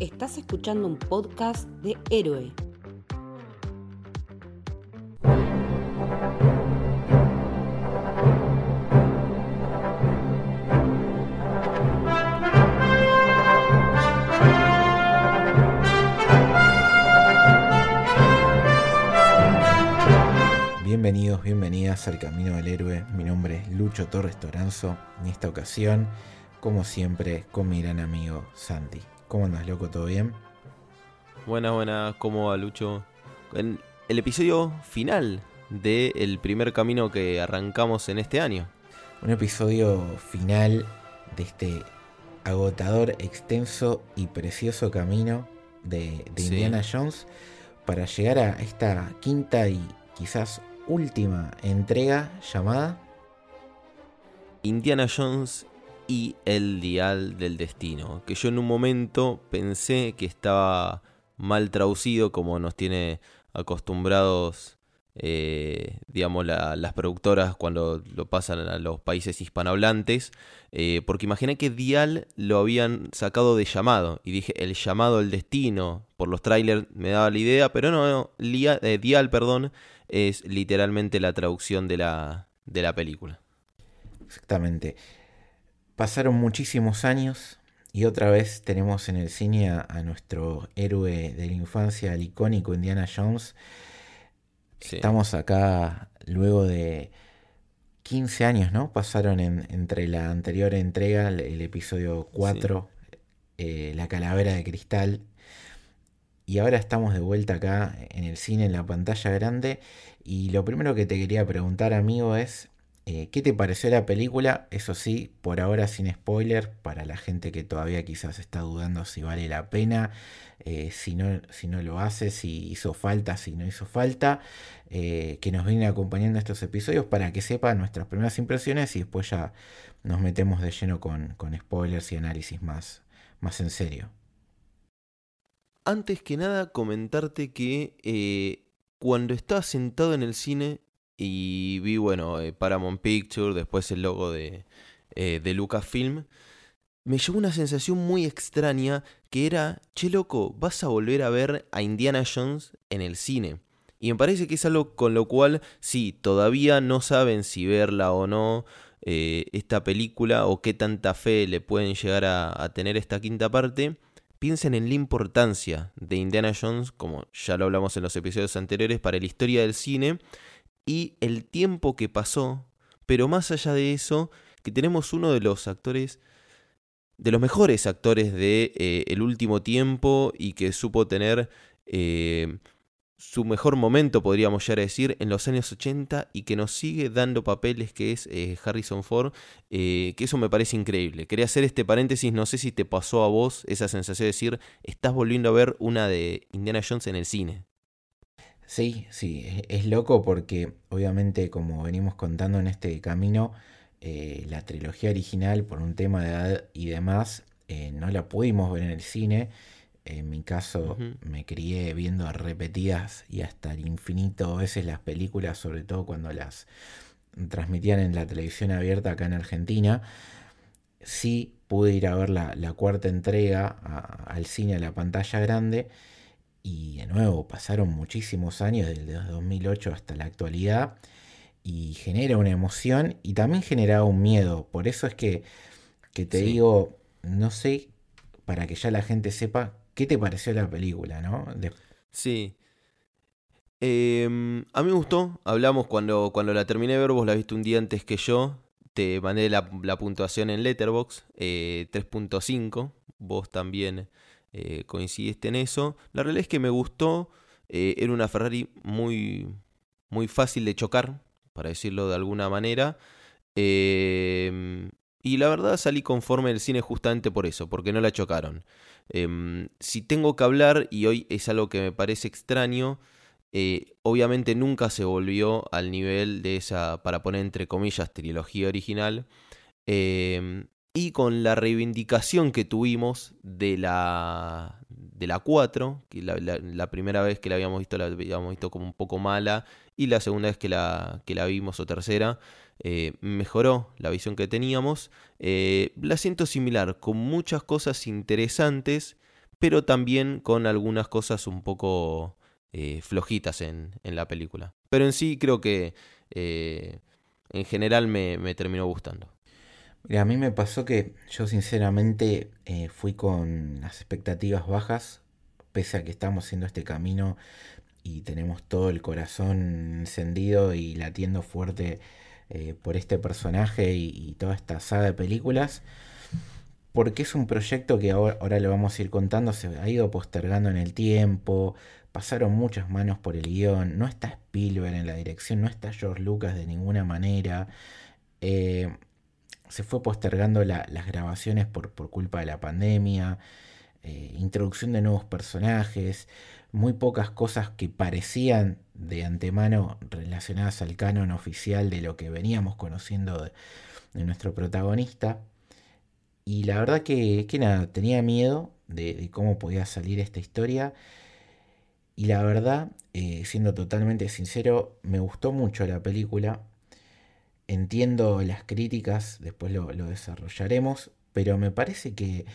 Estás escuchando un podcast de Héroe. Bienvenidos, bienvenidas al Camino del Héroe. Mi nombre es Lucho Torres Toranzo. En esta ocasión, como siempre, con mi gran amigo Santi. ¿Cómo andas, loco? ¿Todo bien? Buenas, buenas. ¿Cómo va, Lucho? En el episodio final del primer camino que arrancamos en este año. Un episodio final de este agotador, extenso y precioso camino de, de Sí. Indiana Jones para llegar a esta quinta y quizás última entrega llamada Indiana Jones y el Dial del Destino. Que yo en un momento pensé que estaba mal traducido, como nos tiene acostumbrados, eh, digamos, la- las productoras cuando lo pasan a los países hispanohablantes. eh, porque imaginé que Dial lo habían sacado de llamado. Y dije, el llamado del destino. Por los trailers me daba la idea, pero no, no, eh, Dial, perdón, es literalmente la traducción de la, de la película. Exactamente. Pasaron muchísimos años y otra vez tenemos en el cine a, a nuestro héroe de la infancia, el icónico Indiana Jones. Sí. Estamos acá luego de 15 años, ¿no? Pasaron en- entre la anterior entrega, el, el episodio 4, eh, La calavera de cristal. Y ahora estamos de vuelta acá en el cine, en la pantalla grande. Y lo primero que te quería preguntar, amigo, es eh, ¿qué te pareció la película? Eso sí, por ahora sin spoiler, para la gente que todavía quizás está dudando si vale la pena, eh, si, no, si no lo hace, si hizo falta, si no hizo falta, eh, que nos vienen acompañando estos episodios para que sepan nuestras primeras impresiones y después ya nos metemos de lleno con, con spoilers y análisis más, más en serio. Antes que nada, comentarte que cuando estaba sentado en el cine y vi, bueno, eh, Paramount Picture, después el logo de, eh, de Lucasfilm, me llegó una sensación muy extraña que era, che loco, vas a volver a ver a Indiana Jones en el cine. Y me parece que es algo con lo cual, sí, todavía no saben si verla o no eh, esta película o qué tanta fe le pueden llegar a tener esta quinta parte. Piensen en la importancia de Indiana Jones, como ya lo hablamos en los episodios anteriores, para la historia del cine y el tiempo que pasó, pero más allá de eso, que tenemos uno de los actores, de los mejores actores de eh, el último tiempo y que supo tener eh, su mejor momento, podríamos llegar a decir, en los años 80 y que nos sigue dando papeles que es eh, Harrison Ford, que eso me parece increíble. Quería hacer este paréntesis, no sé si te pasó a vos esa sensación de decir, estás volviendo a ver una de Indiana Jones en el cine. Sí, sí, es, es loco porque obviamente como venimos contando en este camino, eh, la trilogía original por un tema de edad y demás, eh, no la pudimos ver en el cine. En mi caso me crié viendo repetidas y hasta el infinito veces las películas, sobre todo cuando las transmitían en la televisión abierta acá en Argentina. Sí pude ir a ver la, la cuarta entrega a- al cine, a la pantalla grande. Y de nuevo, pasaron muchísimos años, desde 2008 hasta la actualidad, y genera una emoción y también genera un miedo. Por eso es que, que te Sí. digo, no sé, para que ya la gente sepa qué te pareció la película, ¿no? De- Sí. Em, a mí me gustó, hablamos cuando, cuando la terminé de ver, vos la viste un día antes que yo, te mandé la, la puntuación en Letterboxd, eh, 3.5, vos también eh, coincidiste en eso. La realidad es que me gustó, eh, era una Ferrari muy, muy fácil de chocar, para decirlo de alguna manera. Em, y la verdad salí conforme del cine justamente por eso, porque no la chocaron. Em, si tengo que hablar, y hoy es algo que me parece extraño, eh, obviamente nunca se volvió al nivel de esa, para poner entre comillas, trilogía original. Em, y con la reivindicación que tuvimos de la, de la 4, que la, primera vez que la habíamos visto la habíamos visto como un poco mala, y la segunda vez que la, que la vimos o tercera, eh, mejoró la visión que teníamos. Eh, la siento similar, con muchas cosas interesantes, pero también con algunas cosas un poco eh, flojitas en, la película. Pero en sí creo que en general me, terminó gustando. A mí me pasó que yo sinceramente eh, fui con las expectativas bajas, pese a que estamos haciendo este camino y tenemos todo el corazón encendido y latiendo fuerte por este personaje y, toda esta saga de películas porque es un proyecto que ahora, ahora, lo vamos a ir contando, se ha ido postergando en el tiempo, pasaron muchas manos por el guion, no está Spielberg en la dirección, no está George Lucas de ninguna manera. Eh, se fue postergando las grabaciones por, por, culpa de la pandemia, eh, introducción de nuevos personajes, muy pocas cosas que parecían de antemano relacionadas al canon oficial de lo que veníamos conociendo de, nuestro protagonista. Y la verdad que, que nada, tenía miedo de, cómo podía salir esta historia. Y la verdad, eh, siendo totalmente sincero, me gustó mucho la película. Entiendo las críticas, después lo, desarrollaremos, pero me parece que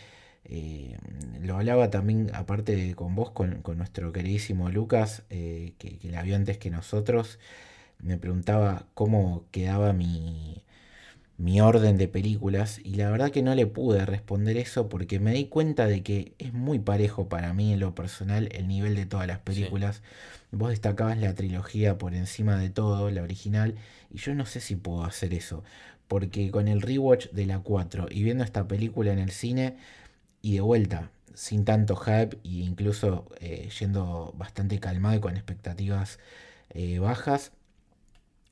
eh, lo hablaba también, aparte con vos, con, nuestro queridísimo Lucas, eh, que, que, la vio antes que nosotros. Me preguntaba cómo quedaba mi, mi orden de películas y la verdad que no le pude responder eso porque me di cuenta de que es muy parejo para mí en lo personal el nivel de todas las películas. Vos destacabas la trilogía por encima de todo, la original, y yo no sé si puedo hacer eso, porque con el rewatch de la 4 y viendo esta película en el cine y de vuelta, sin tanto hype e incluso eh, yendo bastante calmado y con expectativas eh, bajas,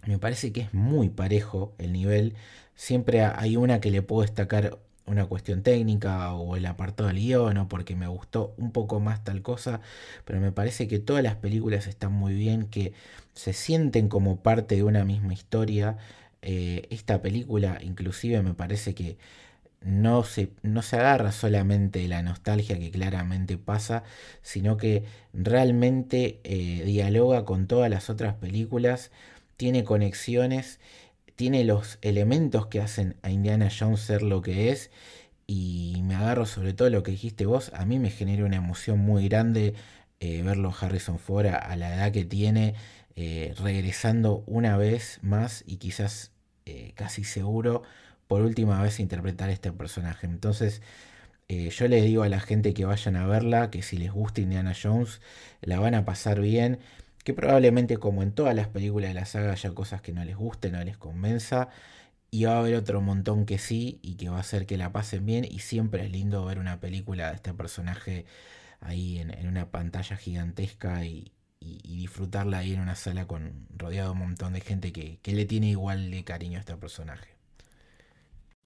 me parece que es muy parejo el nivel. Siempre hay una que le puedo destacar una cuestión técnica o el apartado del guion o porque me gustó un poco más tal cosa, pero me parece que todas las películas están muy bien, que se sienten como parte de una misma historia. Eh, esta película inclusive me parece que no se, no se agarra solamente de la nostalgia que claramente pasa, sino que realmente eh, dialoga con todas las otras películas tiene conexiones, tiene los elementos que hacen a Indiana Jones ser lo que es. Y me agarro sobre todo lo que dijiste vos. A mí me genera una emoción muy grande eh, verlo Harrison Ford a, la edad que tiene, eh, regresando una vez más y quizás eh, casi seguro por última vez interpretar este personaje. Entonces, yo le digo a la gente que vayan a verla, que si les gusta Indiana Jones, la van a pasar bien que probablemente como en todas las películas de la saga haya cosas que no les gusten, no les convenza, y va a haber otro montón que sí y que va a hacer que la pasen bien, y siempre es lindo ver una película de este personaje ahí en, una pantalla gigantesca y, disfrutarla ahí en una sala con rodeado de un montón de gente que, le tiene igual de cariño a este personaje.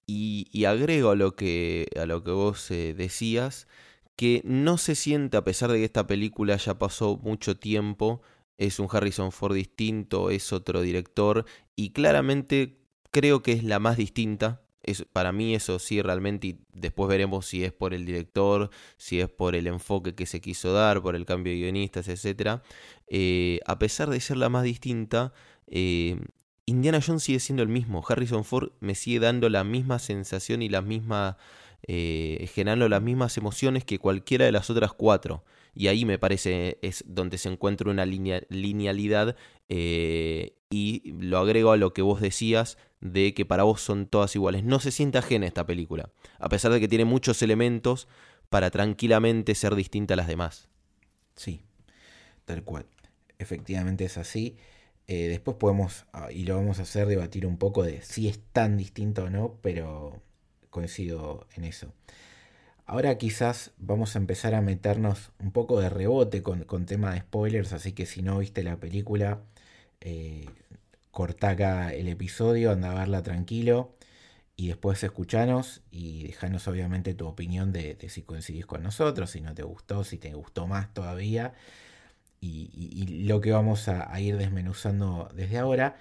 Y, agrego a lo que, a lo que vos eh, decías, que no se siente, a pesar de que esta película ya pasó mucho tiempo, es un Harrison Ford distinto, es otro director y claramente creo que es la más distinta. Es, para mí eso sí realmente y después veremos si es por el director, si es por el enfoque que se quiso dar, por el cambio de guionistas, etc. Eh, a pesar de ser la más distinta, eh, Indiana Jones sigue siendo el mismo. Harrison Ford me sigue dando la misma sensación y la misma, eh, generando las mismas emociones que cualquiera de las otras cuatro y ahí me parece es donde se encuentra una linealidad eh, y lo agrego a lo que vos decías de que para vos son todas iguales. No se siente ajena esta película, a pesar de que tiene muchos elementos para tranquilamente ser distinta a las demás. Sí, tal cual. Efectivamente es así. Eh, después podemos, ah, y lo vamos a hacer, debatir un poco de si es tan distinto o no, pero coincido en eso. Ahora quizás vamos a empezar a meternos un poco de rebote con, tema de spoilers, así que si no viste la película, eh, corta acá el episodio, anda a verla tranquilo y después escuchanos y dejanos obviamente tu opinión de, si coincidís con nosotros, si no te gustó, si te gustó más todavía y, lo que vamos a ir desmenuzando desde ahora.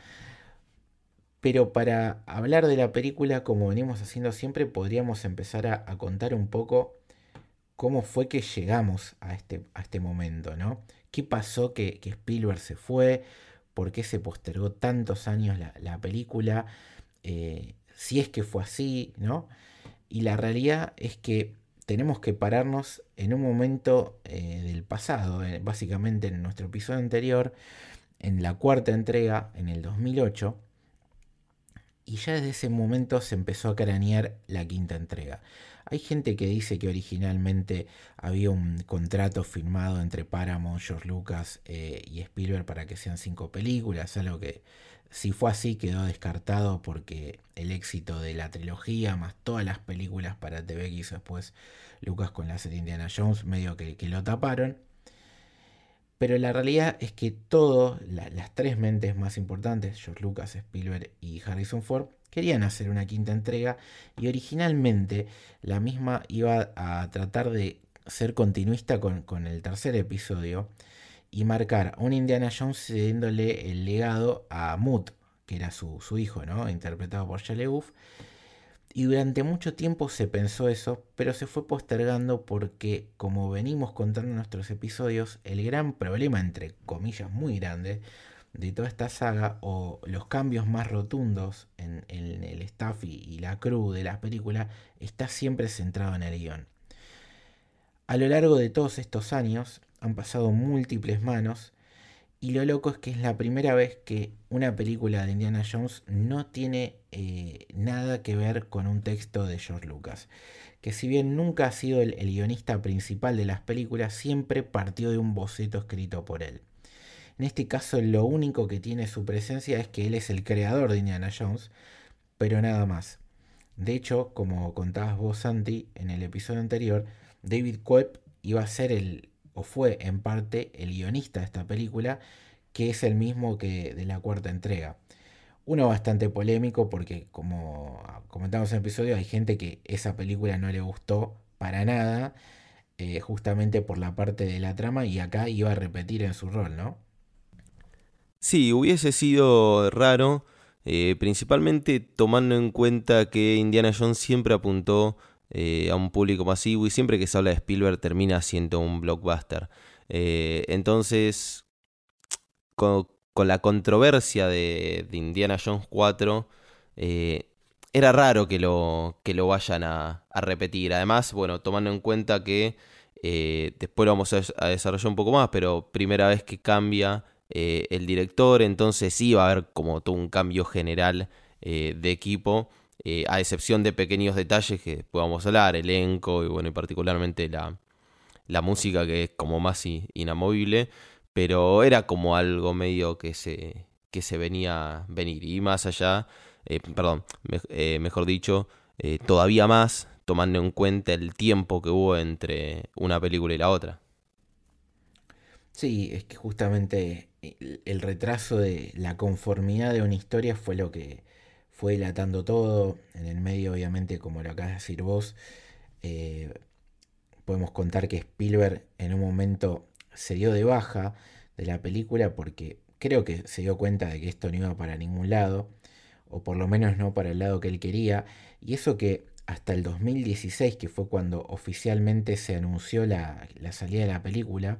Pero para hablar de la película, como venimos haciendo siempre, podríamos empezar a, contar un poco cómo fue que llegamos a este, este momento, ¿no? ¿Qué pasó que, Spielberg se fue? ¿Por qué se postergó tantos años la, película? Eh, si es que fue así, ¿no? Y la realidad es que tenemos que pararnos en un momento eh, del pasado, eh, básicamente en nuestro episodio anterior, en la cuarta entrega, en el 2008, y ya desde ese momento se empezó a cranear la quinta entrega. Hay gente que dice que originalmente había un contrato firmado entre Paramount, George Lucas eh, y Spielberg para que sean cinco películas, algo que si fue así quedó descartado porque el éxito de la trilogía, más todas las películas para TV que hizo después Lucas con la serie Indiana Jones, medio que, lo taparon. Pero la realidad es que todas las tres mentes más importantes, George Lucas, Spielberg y Harrison Ford, querían hacer una quinta entrega y originalmente la misma iba a tratar de ser continuista con, el tercer episodio y marcar un Indiana Jones cediéndole el legado a Moot, que era su, hijo, ¿no? interpretado por Shia Y durante mucho tiempo se pensó eso, pero se fue postergando porque, como venimos contando en nuestros episodios, el gran problema, entre comillas muy grande, de toda esta saga o los cambios más rotundos en, el staff y, la crew de la película está siempre centrado en el guion. A lo largo de todos estos años han pasado múltiples manos y lo loco es que es la primera vez que una película de Indiana Jones no tiene eh, nada que ver con un texto de George Lucas. Que si bien nunca ha sido el guionista principal de las películas, siempre partió de un boceto escrito por él. En este caso lo único que tiene su presencia es que él es el creador de Indiana Jones, pero nada más. De hecho, como contabas vos, Santi, en el episodio anterior, David Coep iba a ser el, o fue en parte, el guionista de esta película, que es el mismo que de la cuarta entrega. Uno bastante polémico porque, como comentamos en el episodio, hay gente que esa película no le gustó para nada, eh, justamente por la parte de la trama, y acá iba a repetir en su rol, ¿no? Sí, hubiese sido raro, eh, principalmente tomando en cuenta que Indiana Jones siempre apuntó eh, a un público masivo y siempre que se habla de Spielberg termina siendo un blockbuster. Eh, entonces, con, la controversia de, Indiana Jones 4, era raro que lo, que lo vayan a, repetir. Además, bueno, tomando en cuenta que después lo vamos a desarrollar un poco más, pero primera vez que cambia eh, el director, entonces sí va a haber como todo un cambio general eh, de equipo, eh, a excepción de pequeños detalles que después vamos a hablar, elenco y bueno, y particularmente la, la música que es como más inamovible, pero era como algo medio que se, que se venía venir y más allá, perdón, mejor dicho, todavía más tomando en cuenta el tiempo que hubo entre una película y la otra. Sí, es que justamente el retraso de la conformidad de una historia fue lo que fue dilatando todo. En el medio, obviamente, como lo acabas de decir vos, eh, podemos contar que Spielberg en un momento se dio de baja de la película porque creo que se dio cuenta de que esto no iba para ningún lado, o por lo menos no para el lado que él quería, y eso que hasta el 2016, que fue cuando oficialmente se anunció la, la salida de la película,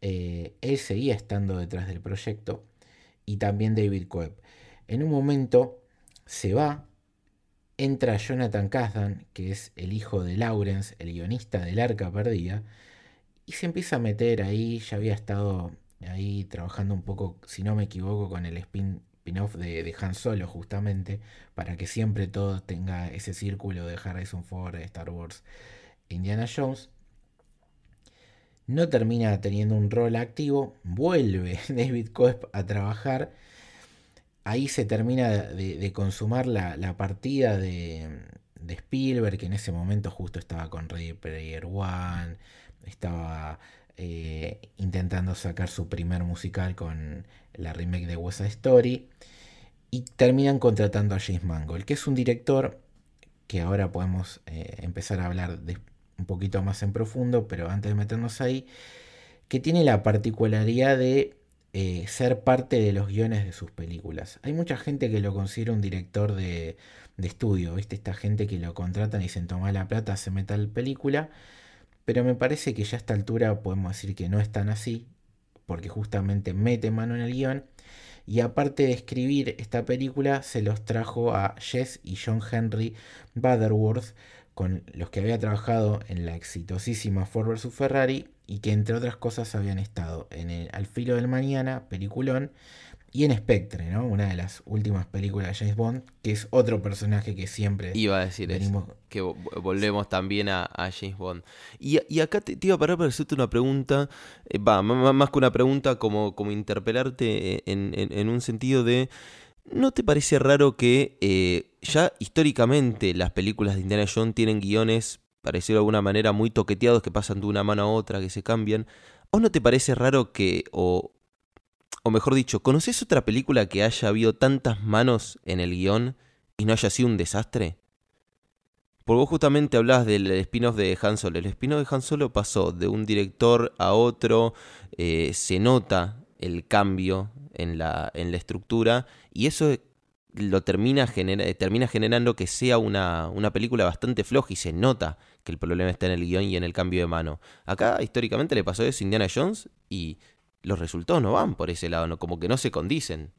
eh, él seguía estando detrás del proyecto y también David Coeb. En un momento se va, entra Jonathan Kazdan, que es el hijo de Lawrence, el guionista del Arca Perdida, y se empieza a meter ahí, ya había estado ahí trabajando un poco, si no me equivoco, con el spin-off de, Han Solo justamente, para que siempre todo tenga ese círculo de Harrison Ford, Star Wars, Indiana Jones. No termina teniendo un rol activo, vuelve David Coep a trabajar, ahí se termina de, consumar la, partida de, Spielberg, que en ese momento justo estaba con Ready Player One, estaba eh, intentando sacar su primer musical con la remake de West Story, y terminan contratando a James Mangold, que es un director que ahora podemos eh, empezar a hablar de, un poquito más en profundo, pero antes de meternos ahí, que tiene la particularidad de eh, ser parte de los guiones de sus películas. Hay mucha gente que lo considera un director de, estudio, ¿viste? Esta gente que lo contratan y dicen toma la plata, se meta la película, pero me parece que ya a esta altura podemos decir que no es tan así, porque justamente mete mano en el guion. Y aparte de escribir esta película, se los trajo a Jess y John Henry Butterworth con los que había trabajado en la exitosísima Ford vs Ferrari y que entre otras cosas habían estado en el Al filo del mañana, peliculón, y en Spectre, ¿no? Una de las últimas películas de James Bond, que es otro personaje que siempre Iba a decir eso, que volvemos también a, James Bond. Y, acá te, iba a parar para hacerte una pregunta, eh, va, más que una pregunta, como, como interpelarte en, un sentido de, ¿no te parece raro que eh, ya históricamente las películas de Indiana Jones tienen guiones, para de alguna manera, muy toqueteados que pasan de una mano a otra, que se cambian? ¿O no te parece raro que, o, o mejor dicho, ¿conoces otra película que haya habido tantas manos en el guion y no haya sido un desastre? Porque vos justamente hablabas del spin-off de Han Solo. El spin-off de Han Solo pasó de un director a otro, eh, se nota el cambio en la, en la estructura y eso lo termina, termina generando que sea una, una, película bastante floja y se nota que el problema está en el guion y en el cambio de mano. Acá históricamente le pasó eso a Indiana Jones y los resultados no van por ese lado, ¿no? como que no se condicen.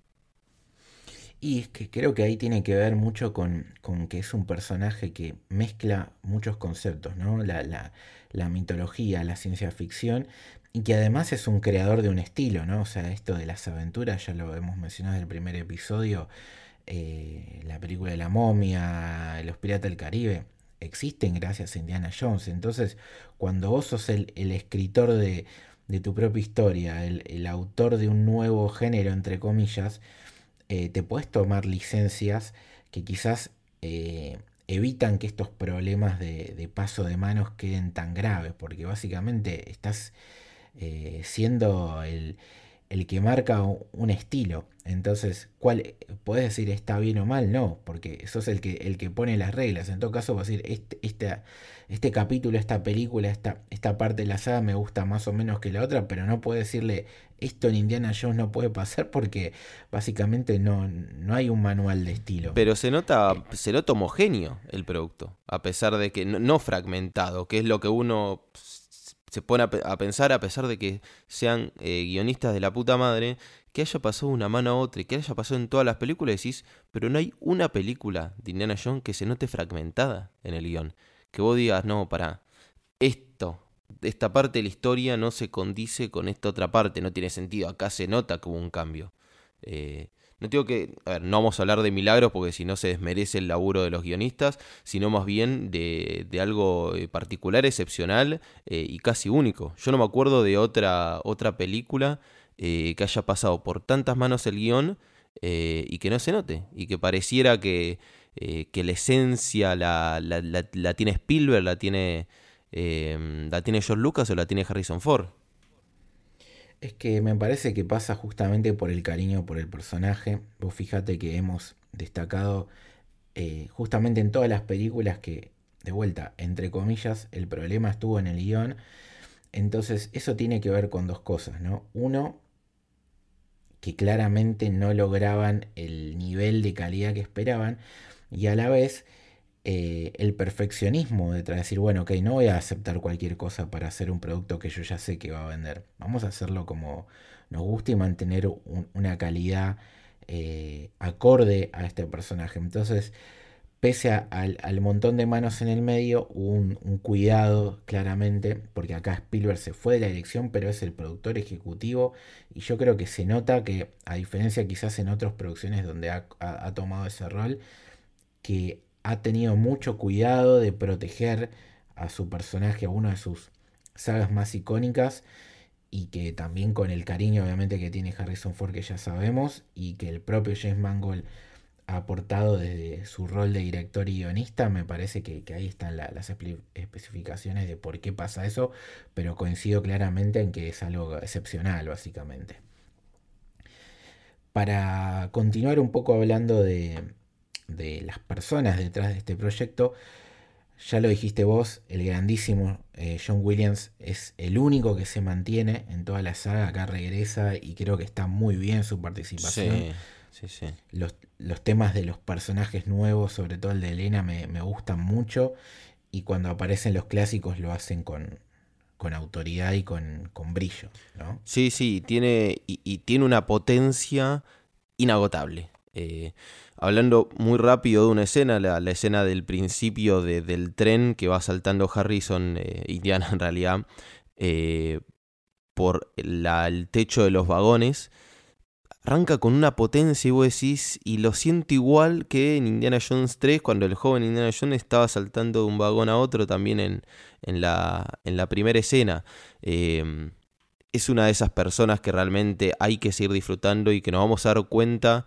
Y es que creo que ahí tiene que ver mucho con, que es un personaje que mezcla muchos conceptos, ¿no? La, la, mitología, la ciencia ficción, y que además es un creador de un estilo, ¿no? O sea, esto de las aventuras, ya lo hemos mencionado en el primer episodio, eh, la película de la momia, Los Piratas del Caribe, existen gracias a Indiana Jones. Entonces, cuando vos sos el escritor de, tu propia historia, el, autor de un nuevo género, entre comillas, eh, te puedes tomar licencias que quizás eh, evitan que estos problemas de, paso de manos queden tan graves, porque básicamente estás eh, siendo el, el que marca un estilo. Entonces, ¿cuál puedes decir está bien o mal? No, porque sos el que, el que pone las reglas. En todo caso, vas a decir, este, este, capítulo, esta película, esta, esta parte de la saga me gusta más o menos que la otra, pero no puedo decirle esto en Indiana Jones no puede pasar porque básicamente no, no hay un manual de estilo. Pero se nota, se nota homogéneo el producto, a pesar de que no fragmentado, que es lo que uno se pone a, pensar, a pesar de que sean eh, guionistas de la puta madre, que haya pasado una mano a otra y que haya pasado en todas las películas, decís, pero no hay una película de Indiana Jones que se note fragmentada en el guion. Que vos digas, no, para, esto, esta parte de la historia no se condice con esta otra parte, no tiene sentido, acá se nota que hubo un cambio. Eh, no digo que, a ver, no vamos a hablar de milagros porque si no se desmerece el laburo de los guionistas, sino más bien de, algo eh, particular, excepcional eh, y casi único. Yo no me acuerdo de otra, otra película eh, que haya pasado por tantas manos el guion y que no se note, y que pareciera que, la esencia la, la, tiene Spielberg, la tiene, la tiene George Lucas o la tiene Harrison Ford. Es que me parece que pasa justamente por el cariño por el personaje. Vos fíjate que hemos destacado eh, justamente en todas las películas que, de vuelta, entre comillas, el problema estuvo en el guion. Entonces eso tiene que ver con dos cosas, ¿no? Uno, que claramente no lograban el nivel de calidad que esperaban y a la vez eh, el perfeccionismo detrás de decir, bueno, ok, no voy a aceptar cualquier cosa para hacer un producto que yo ya sé que va a vender. Vamos a hacerlo como nos gusta y mantener una calidad eh, acorde a este personaje. Entonces, pese al, montón de manos en el medio, un, cuidado claramente, porque acá Spielberg se fue de la dirección, pero es el productor ejecutivo, y yo creo que se nota que, a diferencia quizás en otras producciones donde ha tomado ese rol, que ha tenido mucho cuidado de proteger a su personaje, a una de sus sagas más icónicas y que también con el cariño obviamente que tiene Harrison Ford que ya sabemos y que el propio James Mangold ha aportado desde su rol de director y guionista, me parece que, ahí están las especificaciones de por qué pasa eso, pero coincido claramente en que es algo excepcional básicamente. Para continuar un poco hablando de, de las personas detrás de este proyecto. Ya lo dijiste vos, el grandísimo eh, John Williams es el único que se mantiene en toda la saga, acá regresa y creo que está muy bien su participación. Los, temas de los personajes nuevos, sobre todo el de Elena, me, gustan mucho y cuando aparecen los clásicos lo hacen con, con autoridad y con, con brillo. ¿no? Sí, sí, tiene, y tiene una potencia inagotable Eh, hablando muy rápido de una escena, la, escena del principio del tren que va saltando Harrison, eh, Indiana en realidad, eh, por el techo de los vagones, arranca con una potencia y vos decís, y lo siento igual que en Indiana Jones 3, cuando el joven Indiana Jones estaba saltando de un vagón a otro también en, en, la, en la primera escena. Em, es una de esas personas que realmente hay que seguir disfrutando y que nos vamos a dar cuenta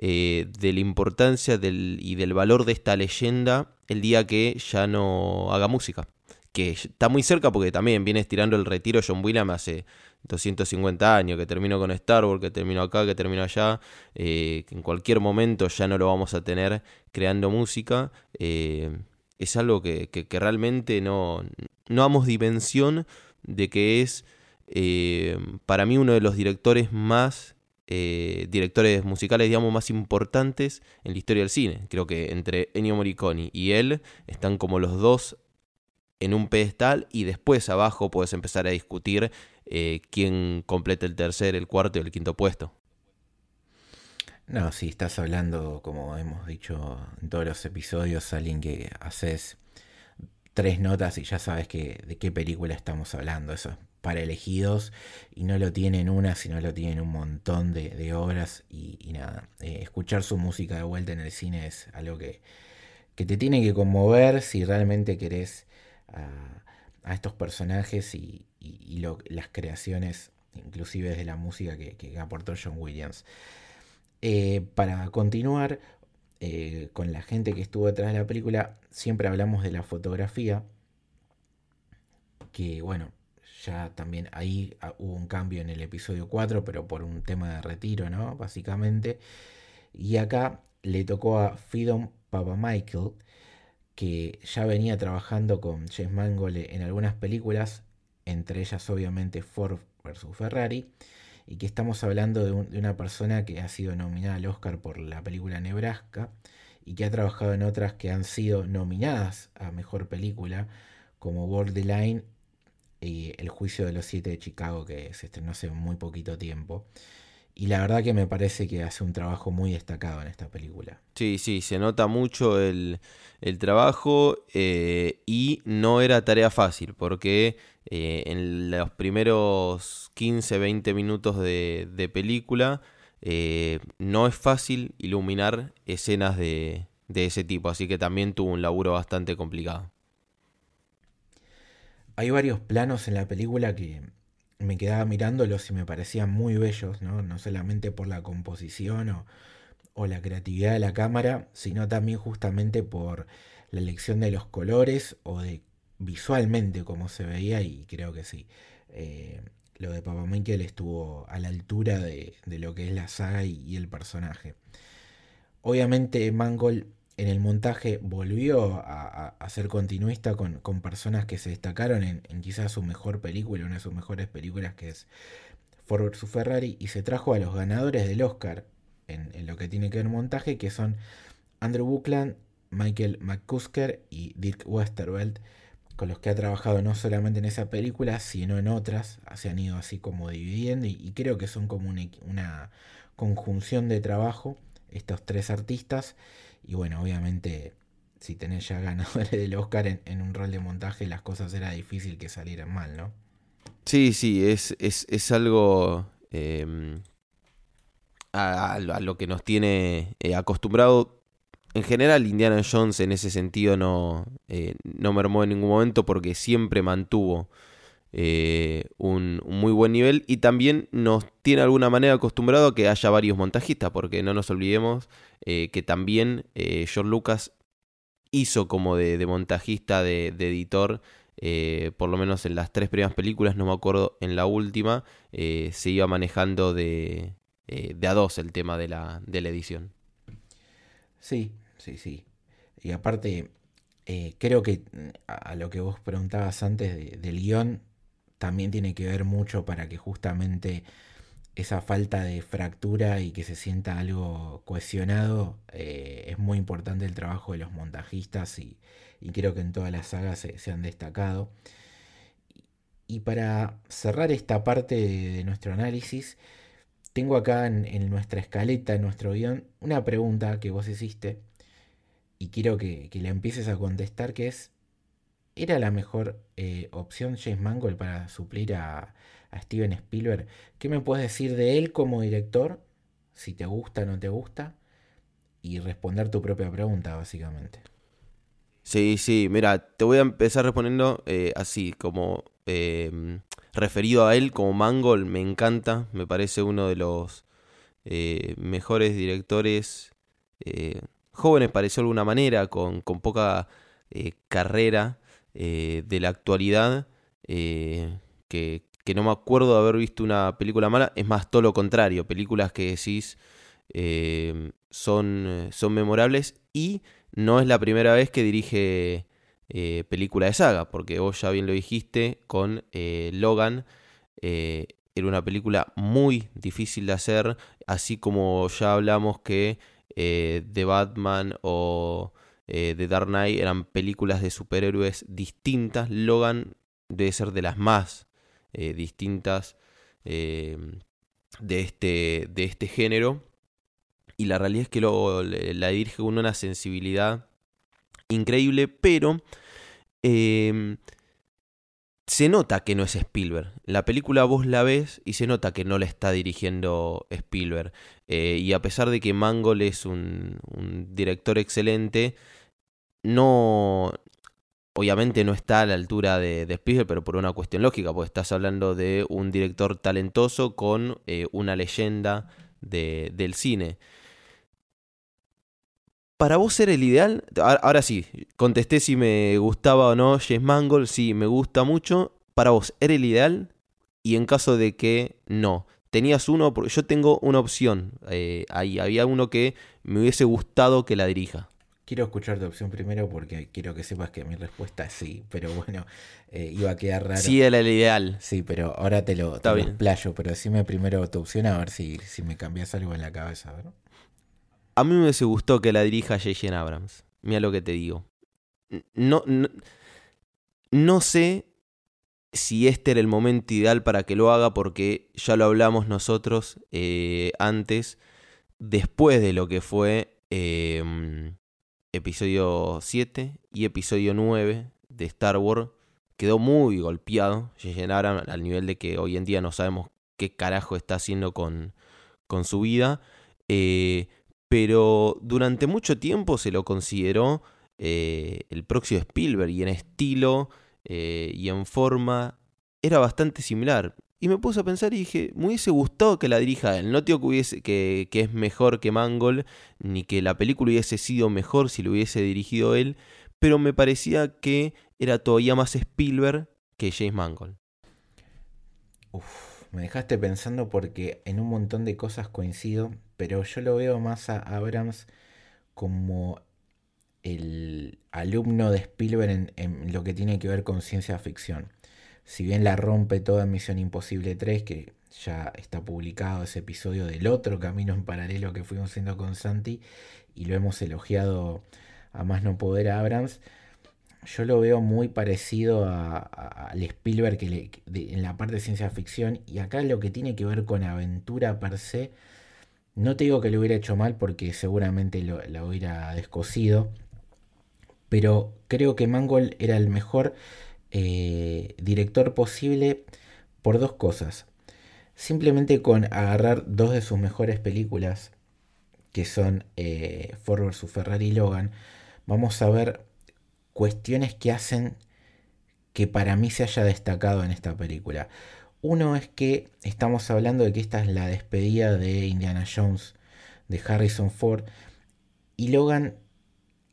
eh, de la importancia y del valor de esta leyenda el día que ya no haga música. Que está muy cerca porque también viene estirando el retiro John Williams hace 250 años, que terminó con Star Wars, que terminó acá, que terminó allá, eh, que en cualquier momento ya no lo vamos a tener creando música. Eh, es algo que, realmente no, no damos dimensión de que es para mí uno de los directores más eh, directores musicales, digamos, más importantes en la historia del cine. Creo que entre Ennio Morricone y él están como los dos en un pedestal y después abajo puedes empezar a discutir eh, quién completa el tercer, el cuarto y el quinto puesto. No, si estás hablando, como hemos dicho en todos los episodios, alguien que haces tres notas y ya sabes que, de qué película estamos hablando. Eso para elegidos y no lo tienen una, sino lo tienen un montón de, obras y, nada, eh, escuchar su música de vuelta en el cine es algo que, que te tiene que conmover si realmente querés a, estos personajes y, las creaciones, inclusive de la música que, aportó John Williams. Eh, para continuar eh, con la gente que estuvo detrás de la película, siempre hablamos de la fotografía, que bueno, ya también ahí ah, hubo un cambio en el episodio 4, pero por un tema de retiro, ¿no? Básicamente. Y acá le tocó a Fidon Michael que ya venía trabajando con James Mangold en algunas películas, entre ellas obviamente Ford vs. Ferrari, y que estamos hablando de, de, una persona que ha sido nominada al Oscar por la película Nebraska y que ha trabajado en otras que han sido nominadas a Mejor Película, como Borderline y El juicio de los siete de Chicago que se estrenó hace muy poquito tiempo. Y la verdad que me parece que hace un trabajo muy destacado en esta película. Sí, sí, se nota mucho el, trabajo eh, y no era tarea fácil porque eh, en los primeros 15, 20 minutos de, de película eh, no es fácil iluminar escenas de, de ese tipo, así que también tuvo un laburo bastante complicado hay varios planos en la película que me quedaba mirándolos y me parecían muy bellos, ¿no? No solamente por la composición o, la creatividad de la cámara, sino también justamente por la elección de los colores o de visualmente cómo se veía y creo que sí. Eh, lo de Papa Michael estuvo a la altura de, lo que es la saga y, el personaje. Obviamente Mangold en el montaje volvió a, ser continuista con, personas que se destacaron en, quizás su mejor película, una de sus mejores películas que es Ford vs. Ferrari, y se trajo a los ganadores del Oscar en, lo que tiene que ver montaje, que son Andrew Buckland, Michael McCusker y Dirk Westerveld, con los que ha trabajado no solamente en esa película, sino en otras, se han ido así como dividiendo, y, creo que son como una conjunción de trabajo estos tres artistas. Y bueno, obviamente, si tenés ya ganadores del Oscar en, un rol de montaje, las cosas era difícil que salieran mal, ¿no? Sí, sí, es, es, algo em, a, lo que nos tiene eh, acostumbrado. En general, Indiana Jones en ese sentido no, eh, no mermó en ningún momento porque siempre mantuvo eh, un, muy buen nivel y también nos tiene de alguna manera acostumbrado a que haya varios montajistas, porque no nos olvidemos eh, que también eh, George Lucas hizo como de, montajista, de, editor, por lo menos en las tres primeras películas, no me acuerdo, en la última, se iba manejando de, de a dos el tema de la, de la edición. Sí, sí, sí. Y aparte, creo que a lo que vos preguntabas antes del guion, también tiene que ver mucho para que justamente esa falta de fractura y que se sienta algo cohesionado eh, es muy importante el trabajo de los montajistas y, creo que en todas las sagas se, han destacado. Y para cerrar esta parte de, nuestro análisis, tengo acá en, nuestra escaleta, en nuestro guion, una pregunta que vos hiciste y quiero que, que le empieces a contestar, que es, ¿era la mejor eh, opción James Mangold para suplir a, Steven Spielberg? ¿Qué me puedes decir de él como director? Si te gusta o no te gusta. Y responder tu propia pregunta, básicamente. Sí, sí, mira, te voy a empezar respondiendo eh, así, como em, referido a él como Mangold, me encanta, me parece uno de los eh, mejores directores jóvenes, pareció de alguna manera, con, con poca carrera de la actualidad, que, que, no me acuerdo de haber visto una película mala, es más todo lo contrario, películas que decís son, son memorables y no es la primera vez que dirige eh, película de saga, porque vos ya bien lo dijiste con eh, Logan. Eh, era una película muy difícil de hacer, así como ya hablamos que The Batman o The Dark Knight eran películas de superhéroes distintas. Logan debe ser de las más distintas de, este, de este género y la realidad es que lo, la dirige con una sensibilidad increíble, pero em, se nota que no es Spielberg. La película vos la ves y se nota que no la está dirigiendo Spielberg. Eh, y a pesar de que Mangold es un, director excelente, no, obviamente no está a la altura de, Spielberg, pero por una cuestión lógica, porque estás hablando de un director talentoso con eh, una leyenda del cine. ¿Para vos era el ideal? Ahora sí, contesté si me gustaba o no James Mangold. Sí, me gusta mucho. Para vos, ¿era el ideal? Y en caso de que no, tenías uno, porque yo tengo una opción. Eh, ahí había uno que me hubiese gustado que la dirija. Quiero escuchar tu opción primero porque quiero que sepas que mi respuesta es sí, pero bueno, eh, iba a quedar raro. Sí, era el ideal. Sí, pero ahora te lo, te explayo, pero decime primero tu opción a ver si, si me cambias algo en la cabeza, ¿verdad? A mí me gustado que la dirija J.J. Abrams. Mira lo que te digo. No, no, sé si este era el momento ideal para que lo haga, porque ya lo hablamos nosotros eh, antes, después de lo que fue em, episodio 7 y episodio 9 de Star Wars, quedó muy golpeado. Abrams al nivel de que hoy en día no sabemos qué carajo está haciendo con, con su vida. Eh, pero durante mucho tiempo se lo consideró eh, el próximo Spielberg y en estilo eh, y en forma era bastante similar. Y me puse a pensar y dije, me hubiese gustado que la dirija él. No digo que, hubiese, que, que es mejor que Mangold, ni que la película hubiese sido mejor si lo hubiese dirigido él, pero me parecía que era todavía más Spielberg que James Mangold. Uf me dejaste pensando porque en un montón de cosas coincido, pero yo lo veo más a Abrams como el alumno de Spielberg en, lo que tiene que ver con ciencia ficción. Si bien la rompe toda Misión Imposible 3, que ya está publicado ese episodio del otro camino en paralelo que fuimos haciendo con Santi y lo hemos elogiado a más no poder a Abrams, yo lo veo muy parecido al Spielberg que en la parte de ciencia ficción. Y acá lo que tiene que ver con aventura per se. No te digo que lo hubiera hecho mal porque seguramente lo, hubiera descosido. Pero creo que Mangold era el mejor eh, director posible por dos cosas. Simplemente con agarrar dos de sus mejores películas, que son eh, Ford vs. Ferrari y Logan, vamos a ver cuestiones que hacen que para mí se haya destacado en esta película. Uno es que estamos hablando de que esta es la despedida de Indiana Jones, de Harrison Ford, y Logan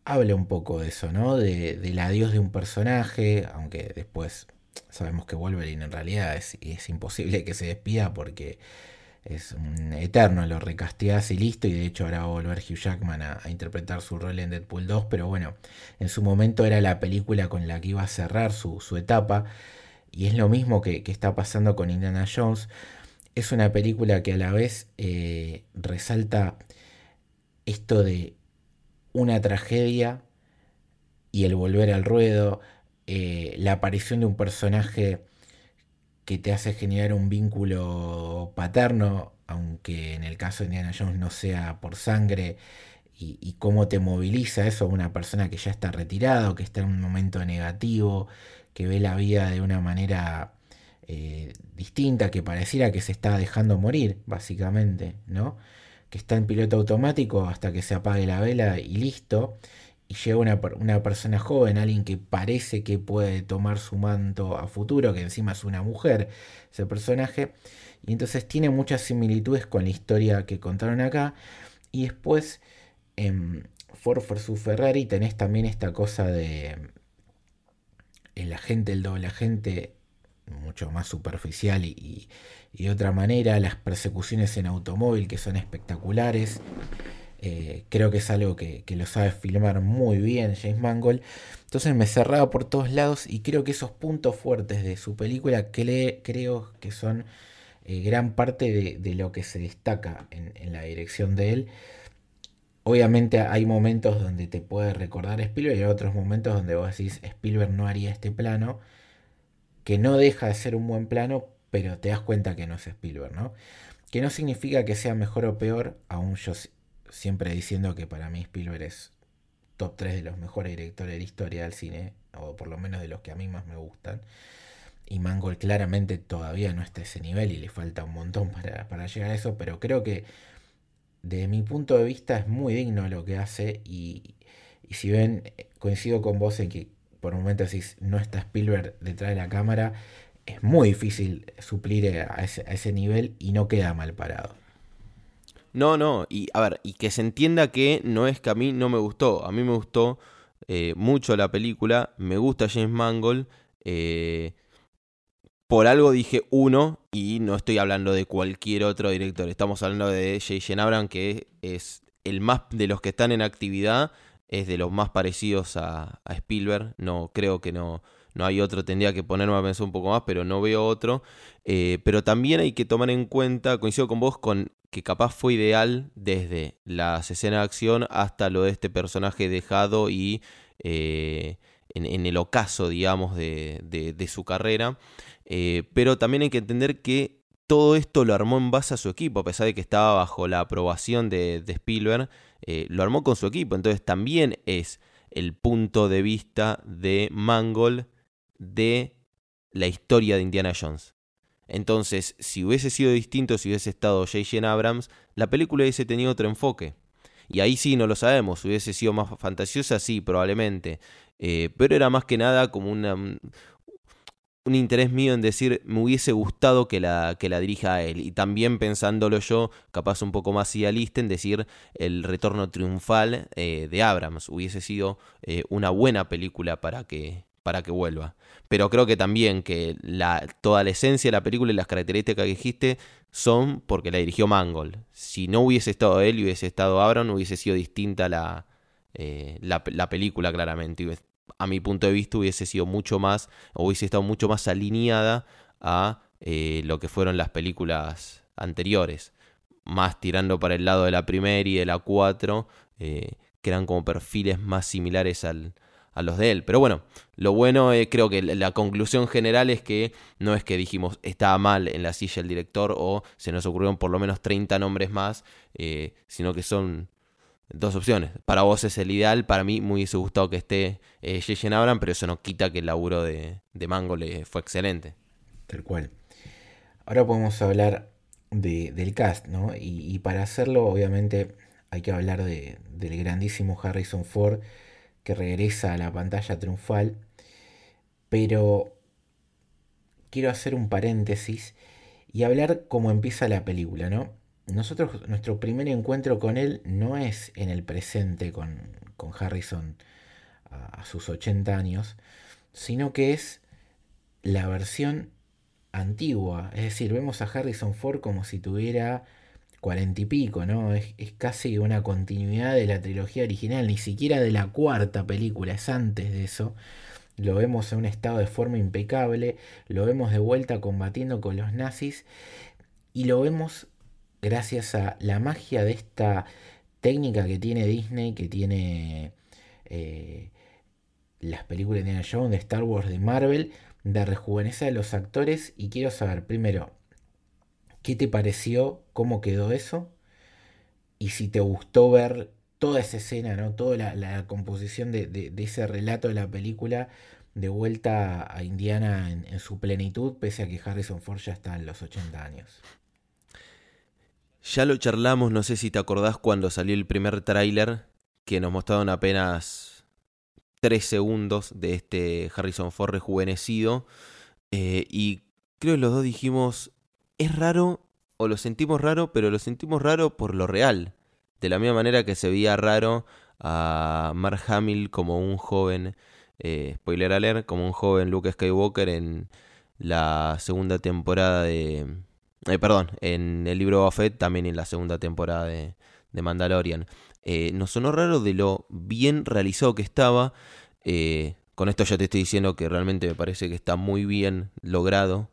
habla un poco de eso, ¿no? De, del adiós de un personaje, aunque después sabemos que Wolverine en realidad es, es imposible que se despida porque es un eterno, lo recasteás y listo, y de hecho ahora va a volver Hugh Jackman a, interpretar su rol en Deadpool 2, pero bueno, en su momento era la película con la que iba a cerrar su, etapa, y es lo mismo que, está pasando con Indiana Jones, es una película que a la vez eh, resalta esto de una tragedia y el volver al ruedo, eh, la aparición de un personaje que te hace generar un vínculo paterno aunque en el caso de Indiana Jones no sea por sangre, y, cómo te moviliza eso a una persona que ya está retirado, que está en un momento negativo, que ve la vida de una manera eh, distinta, que pareciera que se está dejando morir, básicamente, ¿no? Que está en piloto automático hasta que se apague la vela y listo. Y llega una, una persona joven, alguien que parece que puede tomar su manto a futuro, que encima es una mujer, ese personaje. Y entonces tiene muchas similitudes con la historia que contaron acá. Y después en Ford vs Ferrari tenés también esta cosa de el agente, el doble agente, mucho más superficial y, de otra manera, las persecuciones en automóvil que son espectaculares. Eh, creo que es algo que, lo sabe filmar muy bien James Mangold. Entonces me cerraba por todos lados y creo que esos puntos fuertes de su película creo que son eh, gran parte de, lo que se destaca en la dirección de él. Obviamente hay momentos donde te puede recordar Spielberg y hay otros momentos donde vos decís Spielberg no haría este plano, que no deja de ser un buen plano, pero te das cuenta que no es Spielberg, ¿no? Que no significa que sea mejor o peor, aún yo siempre diciendo que para mí Spielberg es top 3 de los mejores directores de la historia del cine, o por lo menos de los que a mí más me gustan. Y Mangold claramente todavía no está a ese nivel y le falta un montón para, para llegar a eso, pero creo que de mi punto de vista es muy digno lo que hace y, si ven, coincido con vos en que por un momento decís no está Spielberg detrás de la cámara, es muy difícil suplir a ese, nivel y no queda mal parado. No, no, y a ver, y que se entienda que no es que a mí no me gustó, a mí me gustó eh, mucho la película, me gusta James Mangold, eh, por algo dije uno y no estoy hablando de cualquier otro director. Estamos hablando de J.J. Abrams, que es el más de los que están en actividad, es de los más parecidos a, Spielberg. No, creo que no, no hay otro. Tendría que ponerme a pensar un poco más, pero no veo otro. Eh, pero también hay que tomar en cuenta, coincido con vos, con que capaz fue ideal desde las escenas de acción hasta lo de este personaje dejado y eh, en, el ocaso, digamos, de, de su carrera. Eh, pero también hay que entender que todo esto lo armó en base a su equipo, a pesar de que estaba bajo la aprobación de, Spielberg, eh, lo armó con su equipo. Entonces también es el punto de vista de Mangold de la historia de Indiana Jones. Entonces, si hubiese sido distinto, si hubiese estado J.J. Abrams, la película hubiese tenido otro enfoque. Y ahí sí no lo sabemos, hubiese sido más fantasiosa, sí, probablemente. Eh, pero era más que nada como una, un interés mío en decir, me hubiese gustado que la, que la dirija a él. Y también pensándolo yo, capaz un poco más idealista, en decir el retorno triunfal eh, de Abrams. Hubiese sido eh, una buena película para que, para que vuelva. Pero creo que también que la, toda la esencia de la película y las características que dijiste son porque la dirigió Mangold. Si no hubiese estado él y hubiese estado Abrams, hubiese sido distinta la, eh, la, la película claramente a mi punto de vista, hubiese sido mucho más, hubiese estado mucho más alineada a eh, lo que fueron las películas anteriores. Más tirando para el lado de la primera y de la cuatro, eh, que eran como perfiles más similares al, a los de él. Pero bueno, lo bueno eh, creo que la conclusión general es que no es que dijimos estaba mal en la silla el director o se nos ocurrieron por lo menos 30 nombres más, sino que son dos opciones. Para vos es el ideal, para mí muy hubiese gustado que esté eh, J.J. pero eso no quita que el laburo de, Mango le fue excelente. Tal cual. Ahora podemos hablar del cast, ¿no? Y, para hacerlo, obviamente, hay que hablar de, del grandísimo Harrison Ford que regresa a la pantalla triunfal. Pero quiero hacer un paréntesis y hablar cómo empieza la película, ¿no? Nosotros, nuestro primer encuentro con él no es en el presente con, Harrison a, sus 80 años, sino que es la versión antigua. Es decir, vemos a Harrison Ford como si tuviera cuarenta y pico, ¿no? Es, es, casi una continuidad de la trilogía original, ni siquiera de la cuarta película, es antes de eso. Lo vemos en un estado de forma impecable, lo vemos de vuelta combatiendo con los nazis y lo vemos gracias a la magia de esta técnica que tiene Disney, que tiene eh, las películas de Indiana Jones, de Star Wars, de Marvel, de rejuvenecer a los actores. Y quiero saber, primero, ¿Qué te pareció? ¿Cómo quedó eso? Y si te gustó ver toda esa escena, ¿no? Toda la, composición de, ese relato de la película de vuelta a Indiana en, su plenitud, pese a que Harrison Ford ya está en los 80 años. Ya lo charlamos, no sé si te acordás cuando salió el primer tráiler, que nos mostraron apenas 3 segundos de este Harrison Ford rejuvenecido. Eh, y creo que los dos dijimos, es raro, o lo sentimos raro, pero lo sentimos raro por lo real. De la misma manera que se veía raro a Mark Hamill como un joven, eh, spoiler alert, como un joven Luke Skywalker en la segunda temporada de... Eh, perdón, en el libro of Fett, también en la segunda temporada de, Mandalorian. Eh, nos sonó raro de lo bien realizado que estaba. con esto ya te estoy diciendo que realmente me parece que está muy bien logrado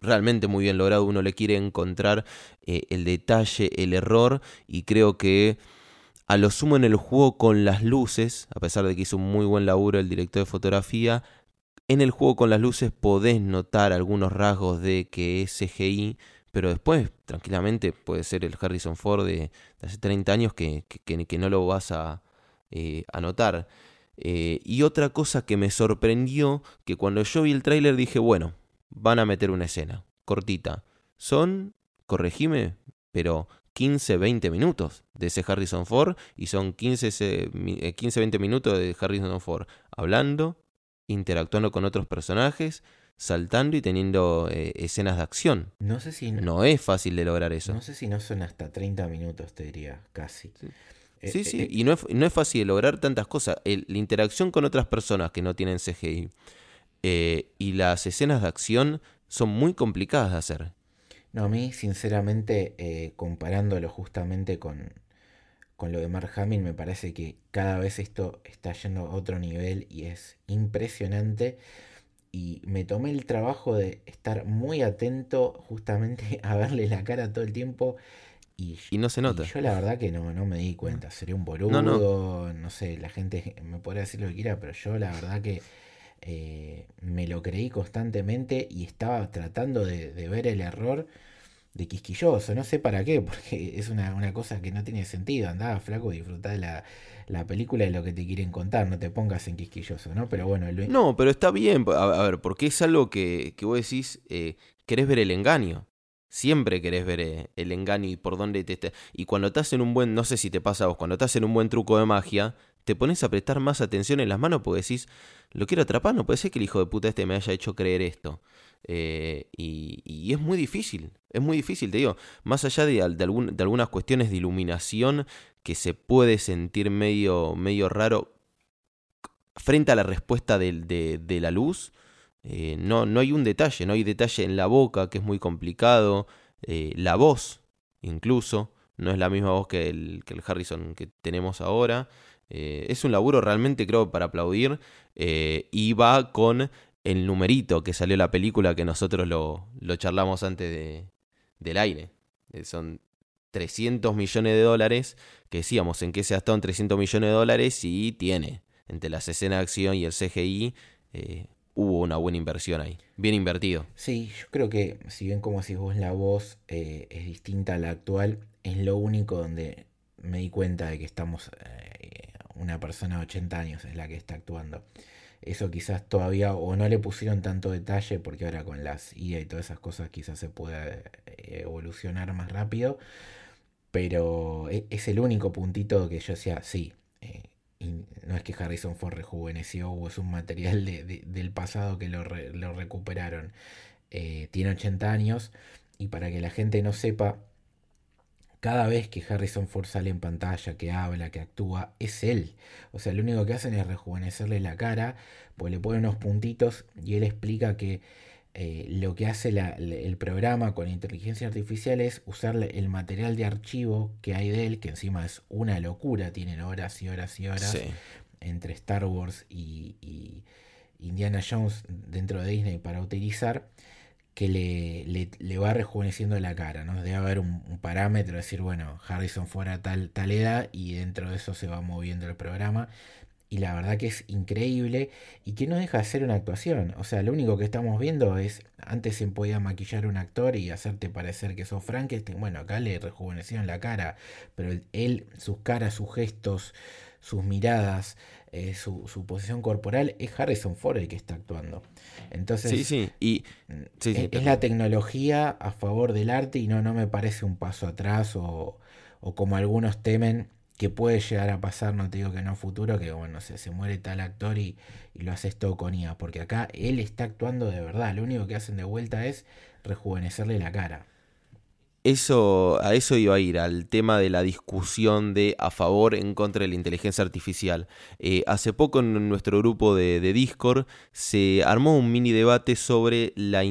realmente muy bien logrado, uno le quiere encontrar eh, el detalle, el error y creo que a lo sumo en el juego con las luces, a pesar de que hizo un muy buen laburo el director de fotografía, en el juego con las luces podés notar algunos rasgos de que es CGI, pero después tranquilamente puede ser el Harrison Ford de, hace 30 años que, que, no lo vas a, eh, notar. Eh, y otra cosa que me sorprendió, que cuando yo vi el tráiler dije, bueno, van a meter una escena cortita. Son, corregime, pero 15, 20 minutos de ese Harrison Ford y son 15, 15 20 minutos de Harrison Ford hablando, interactuando con otros personajes, saltando y teniendo eh, escenas de acción. No sé si no, es fácil de lograr eso. No sé si no son hasta 30 minutos, te diría, casi. Sí. Eh, sí, eh, y no es, no es, fácil de lograr tantas cosas. la interacción con otras personas que no tienen CGI, y las escenas de acción son muy complicadas de hacer. No, a mí, sinceramente, comparándolo justamente con, con lo de Mark Hamill, me parece que cada vez esto está yendo a otro nivel y es impresionante. Y me tomé el trabajo de estar muy atento justamente a verle la cara todo el tiempo. Y, no se nota. yo la verdad que no, no me di cuenta. Sería un boludo, no, no sé, la gente me podría decir lo que quiera, pero yo la verdad que eh, me lo creí constantemente y estaba tratando de, ver el error de quisquilloso. No sé para qué, porque es una, cosa que no tiene sentido. Andaba flaco disfrutá de la, la, película y lo que te quieren contar. No te pongas en quisquilloso, ¿no? Pero bueno. No, pero está bien. A, ver, porque es algo que, que vos decís, eh, querés ver el engaño. Siempre querés ver eh, el engaño y por dónde te está. Y cuando estás en un buen, no sé si te pasa a vos, cuando estás en un buen truco de magia, te pones a prestar más atención en las manos porque decís, lo quiero atrapar, no puede ser que el hijo de puta este me haya hecho creer esto. Eh, y, es muy difícil, es muy difícil, te digo, más allá de, de, algunas cuestiones de iluminación que se puede sentir medio, medio raro frente a la respuesta de, la luz, eh, no, no hay un detalle, no hay detalle en la boca, que es muy complicado, eh, la voz incluso, no es la misma voz que el, que el Harrison que tenemos ahora. Es un laburo realmente, creo, para aplaudir. Y va con el numerito que salió la película que nosotros lo, lo charlamos antes de, del aire. Eh, son 300 millones de dólares, que decíamos en qué se gastaron 300 millones de dólares y tiene. Entre las escenas de acción y el CGI hubo una buena inversión ahí. Bien invertido. Sí, yo creo que si bien como si vos la voz es distinta a la actual, es lo único donde me di cuenta de que estamos una persona de 80 años es la que está actuando. Eso quizás todavía o no le pusieron tanto detalle porque ahora con las IA y todas esas cosas quizás se pueda eh, evolucionar más rápido. Pero e, es el único puntito que yo decía, sí, eh, no es que Harrison Ford rejuveneció o es un material del pasado que lo, recuperaron. Eh, tiene 80 años y para que la gente no sepa, cada vez que Harrison Ford sale en pantalla, que habla, que actúa, es él. O sea, lo único que hacen es rejuvenecerle la cara, pues le ponen unos puntitos y él explica que eh, lo que hace el programa con inteligencia artificial es usar el material de archivo que hay de él, que encima es una locura, tienen horas y horas y horas entre Star Wars y Indiana Jones dentro de Disney para utilizar que le, le, va rejuveneciendo la cara, ¿no? Debe haber un, parámetro, decir, bueno, Harrison fuera tal, tal edad y dentro de eso se va moviendo el programa. Y la verdad que es increíble y que no deja de ser una actuación. O sea, lo único que estamos viendo es antes se podía maquillar un actor y hacerte parecer que sos Frankenstein. Bueno, acá le rejuvenecieron la cara, pero él, sus caras, sus gestos, sus miradas, eh, su, su, posición corporal, es Harrison Ford el que está actuando. Entonces, sí, sí. Y, mm, es, la tecnología a favor del arte y no, no me parece un paso atrás o, o como algunos temen que puede llegar a pasar, no te digo que no futuro, que bueno, se, se muere tal actor y, y, lo haces todo con IA, porque acá él está actuando de verdad, lo único que hacen de vuelta es rejuvenecerle la cara. Eso, a eso iba a ir, al tema de la discusión de a favor en contra de la inteligencia artificial. Eh, hace poco en nuestro grupo de, Discord se armó un mini debate sobre la...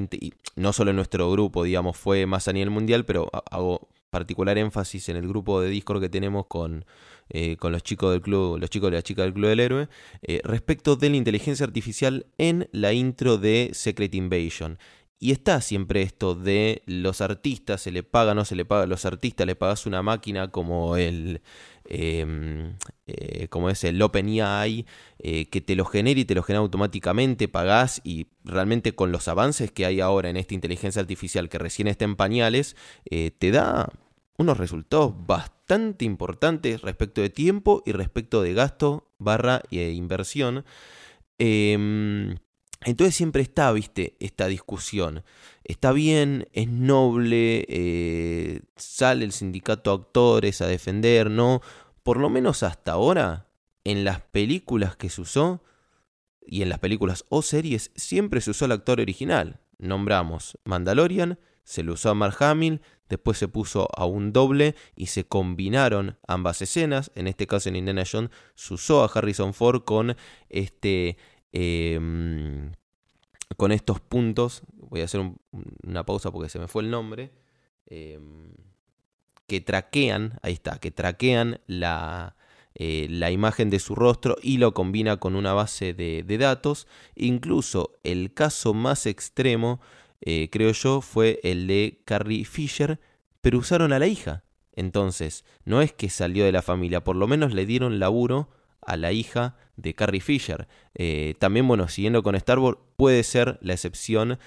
No solo en nuestro grupo, digamos, fue más a nivel mundial, pero hago particular énfasis en el grupo de Discord que tenemos con, eh, con los chicos del club, los chicos de la chica del Club del Héroe, eh, respecto de la inteligencia artificial en la intro de Secret Invasion. Y está siempre esto de los artistas, se le paga, no se le paga los artistas, le pagas una máquina como el, em, eh, como es el OpenAI, eh, que te lo genera y te lo genera automáticamente, pagás y realmente con los avances que hay ahora en esta inteligencia artificial que recién está en pañales, eh, te da unos resultados bastante importantes respecto de tiempo y respecto de gasto barra e inversión. Em, entonces siempre está, viste, esta discusión. Está bien, es noble, eh, sale el sindicato de actores a defender, ¿no? Por lo menos hasta ahora, en las películas que se usó, y en las películas o series, siempre se usó el actor original. Nombramos Mandalorian, se lo usó a Mark Hamill, después se puso a un doble y se combinaron ambas escenas. En este caso en Indiana Jones se usó a Harrison Ford con este Em, con estos puntos, voy a hacer una pausa porque se me fue el nombre, em, que traquean, ahí está, que traquean la, eh, la, imagen de su rostro y lo combina con una base de, datos. Incluso el caso más extremo, eh, creo yo, fue el de Carrie Fisher, pero usaron a la hija. Entonces, no es que salió de la familia, por lo menos le dieron laburo a la hija de Carrie Fisher. Eh, también, bueno, siguiendo con Star Wars, puede ser la excepción.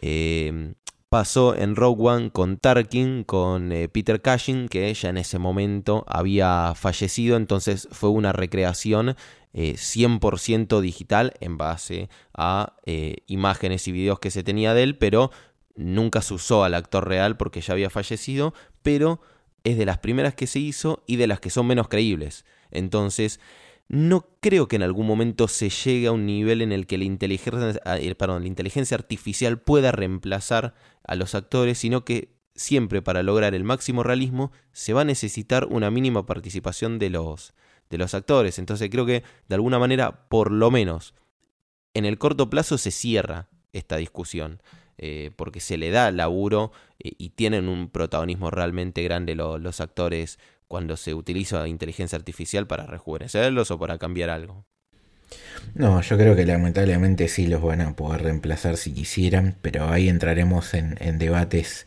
Eh, pasó en Rogue One con Tarkin, con eh, Peter Cushing, que ella en ese momento había fallecido, entonces fue una recreación 100% digital en base a imágenes y videos que se tenía de él, pero nunca se usó al actor real porque ya había fallecido, pero es de las primeras que se hizo y de las que son menos creíbles. Entonces, no creo que en algún momento se llegue a un nivel en el que la inteligencia, ah, eh, la inteligencia artificial pueda reemplazar a los actores, sino que siempre para lograr el máximo realismo se va a necesitar una mínima participación de los, de los actores. Entonces creo que de alguna manera, por lo menos, en el corto plazo se cierra esta discusión. Eh, porque se le da laburo eh, y tienen un protagonismo realmente grande los actores cuando se utiliza inteligencia artificial para rejuvenecerlos o para cambiar algo. No, yo creo que lamentablemente sí los van a poder reemplazar si quisieran, pero ahí entraremos en, debates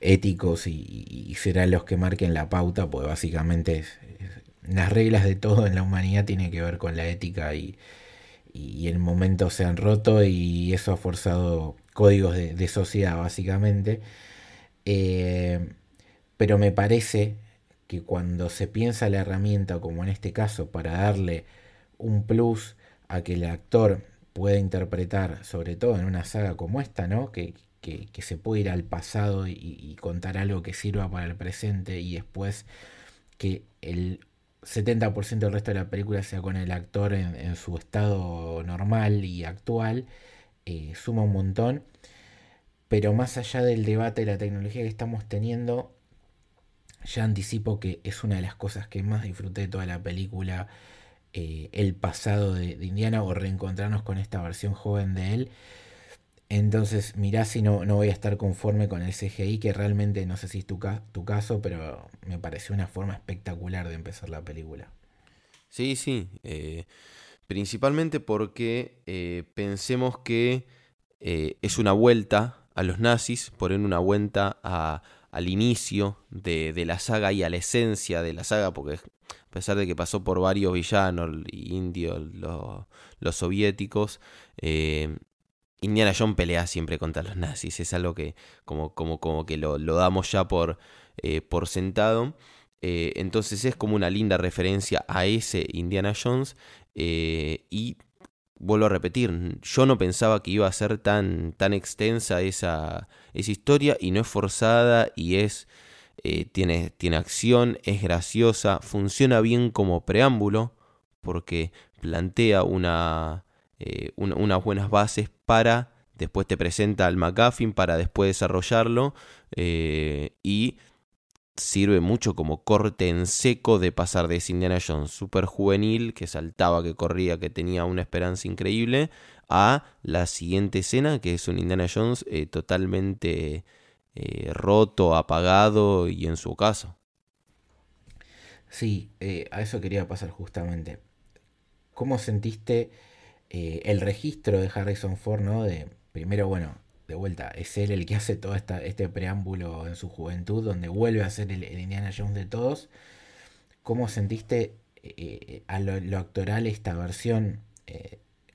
éticos y, serán los que marquen la pauta, pues básicamente las reglas de todo en la humanidad tienen que ver con la ética y, y el momento se han roto y eso ha forzado códigos de, sociedad básicamente. Eh, pero me parece que cuando se piensa la herramienta, como en este caso, para darle un plus a que el actor pueda interpretar, sobre todo en una saga como esta, ¿no? Que, que, se puede ir al pasado y, contar algo que sirva para el presente y después que el 70% del resto de la película sea con el actor en, su estado normal y actual, eh, suma un montón. Pero más allá del debate de la tecnología que estamos teniendo, ya anticipo que es una de las cosas que más disfruté de toda la película, eh, el pasado de, Indiana o reencontrarnos con esta versión joven de él. Entonces, mirá si no, no voy a estar conforme con el CGI, que realmente no sé si es tu, tu caso, pero me pareció una forma espectacular de empezar la película. Sí, sí. Eh, principalmente porque eh, pensemos que es una vuelta a los nazis, por en una vuelta a, al inicio de, la saga y a la esencia de la saga, porque a pesar de que pasó por varios villanos, indios, los, soviéticos, eh, Indiana Jones pelea siempre contra los nazis, es algo que como, como, como que lo, damos ya por, eh, por sentado. Eh, entonces es como una linda referencia a ese Indiana Jones. Y vuelvo a repetir, yo no pensaba que iba a ser tan, tan extensa esa, esa historia y no es forzada y es... tiene, tiene acción, es graciosa, funciona bien como preámbulo porque plantea una, eh, unas buenas bases para, después te presenta al McGuffin para después desarrollarlo eh, y sirve mucho como corte en seco de pasar de ese Indiana Jones super juvenil, que saltaba, que corría, que tenía una esperanza increíble, a la siguiente escena, que es un Indiana Jones eh, totalmente roto, apagado y en su caso. Sí, a eso quería pasar justamente. ¿Cómo sentiste eh, el registro de Harrison Ford, ¿no? De, primero, bueno, de vuelta, es él el que hace todo esta, este preámbulo en su juventud, donde vuelve a ser el, Indiana Jones de todos. ¿Cómo sentiste eh, eh, a lo, actoral esta versión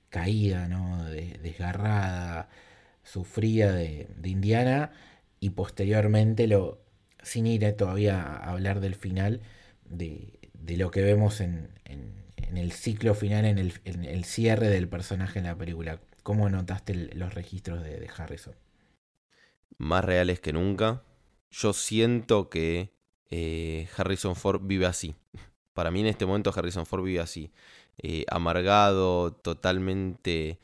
caída, ¿no? desgarrada, sufrida de, Indiana? Y posteriormente, lo, sin ir todavía a hablar del final, de, lo que vemos en en el ciclo final, en el, cierre del personaje en la película. ¿Cómo notaste los registros de, Harrison? Más reales que nunca. Yo siento que eh, Harrison Ford vive así. Para mí en este momento Harrison Ford vive así. Eh, amargado, totalmente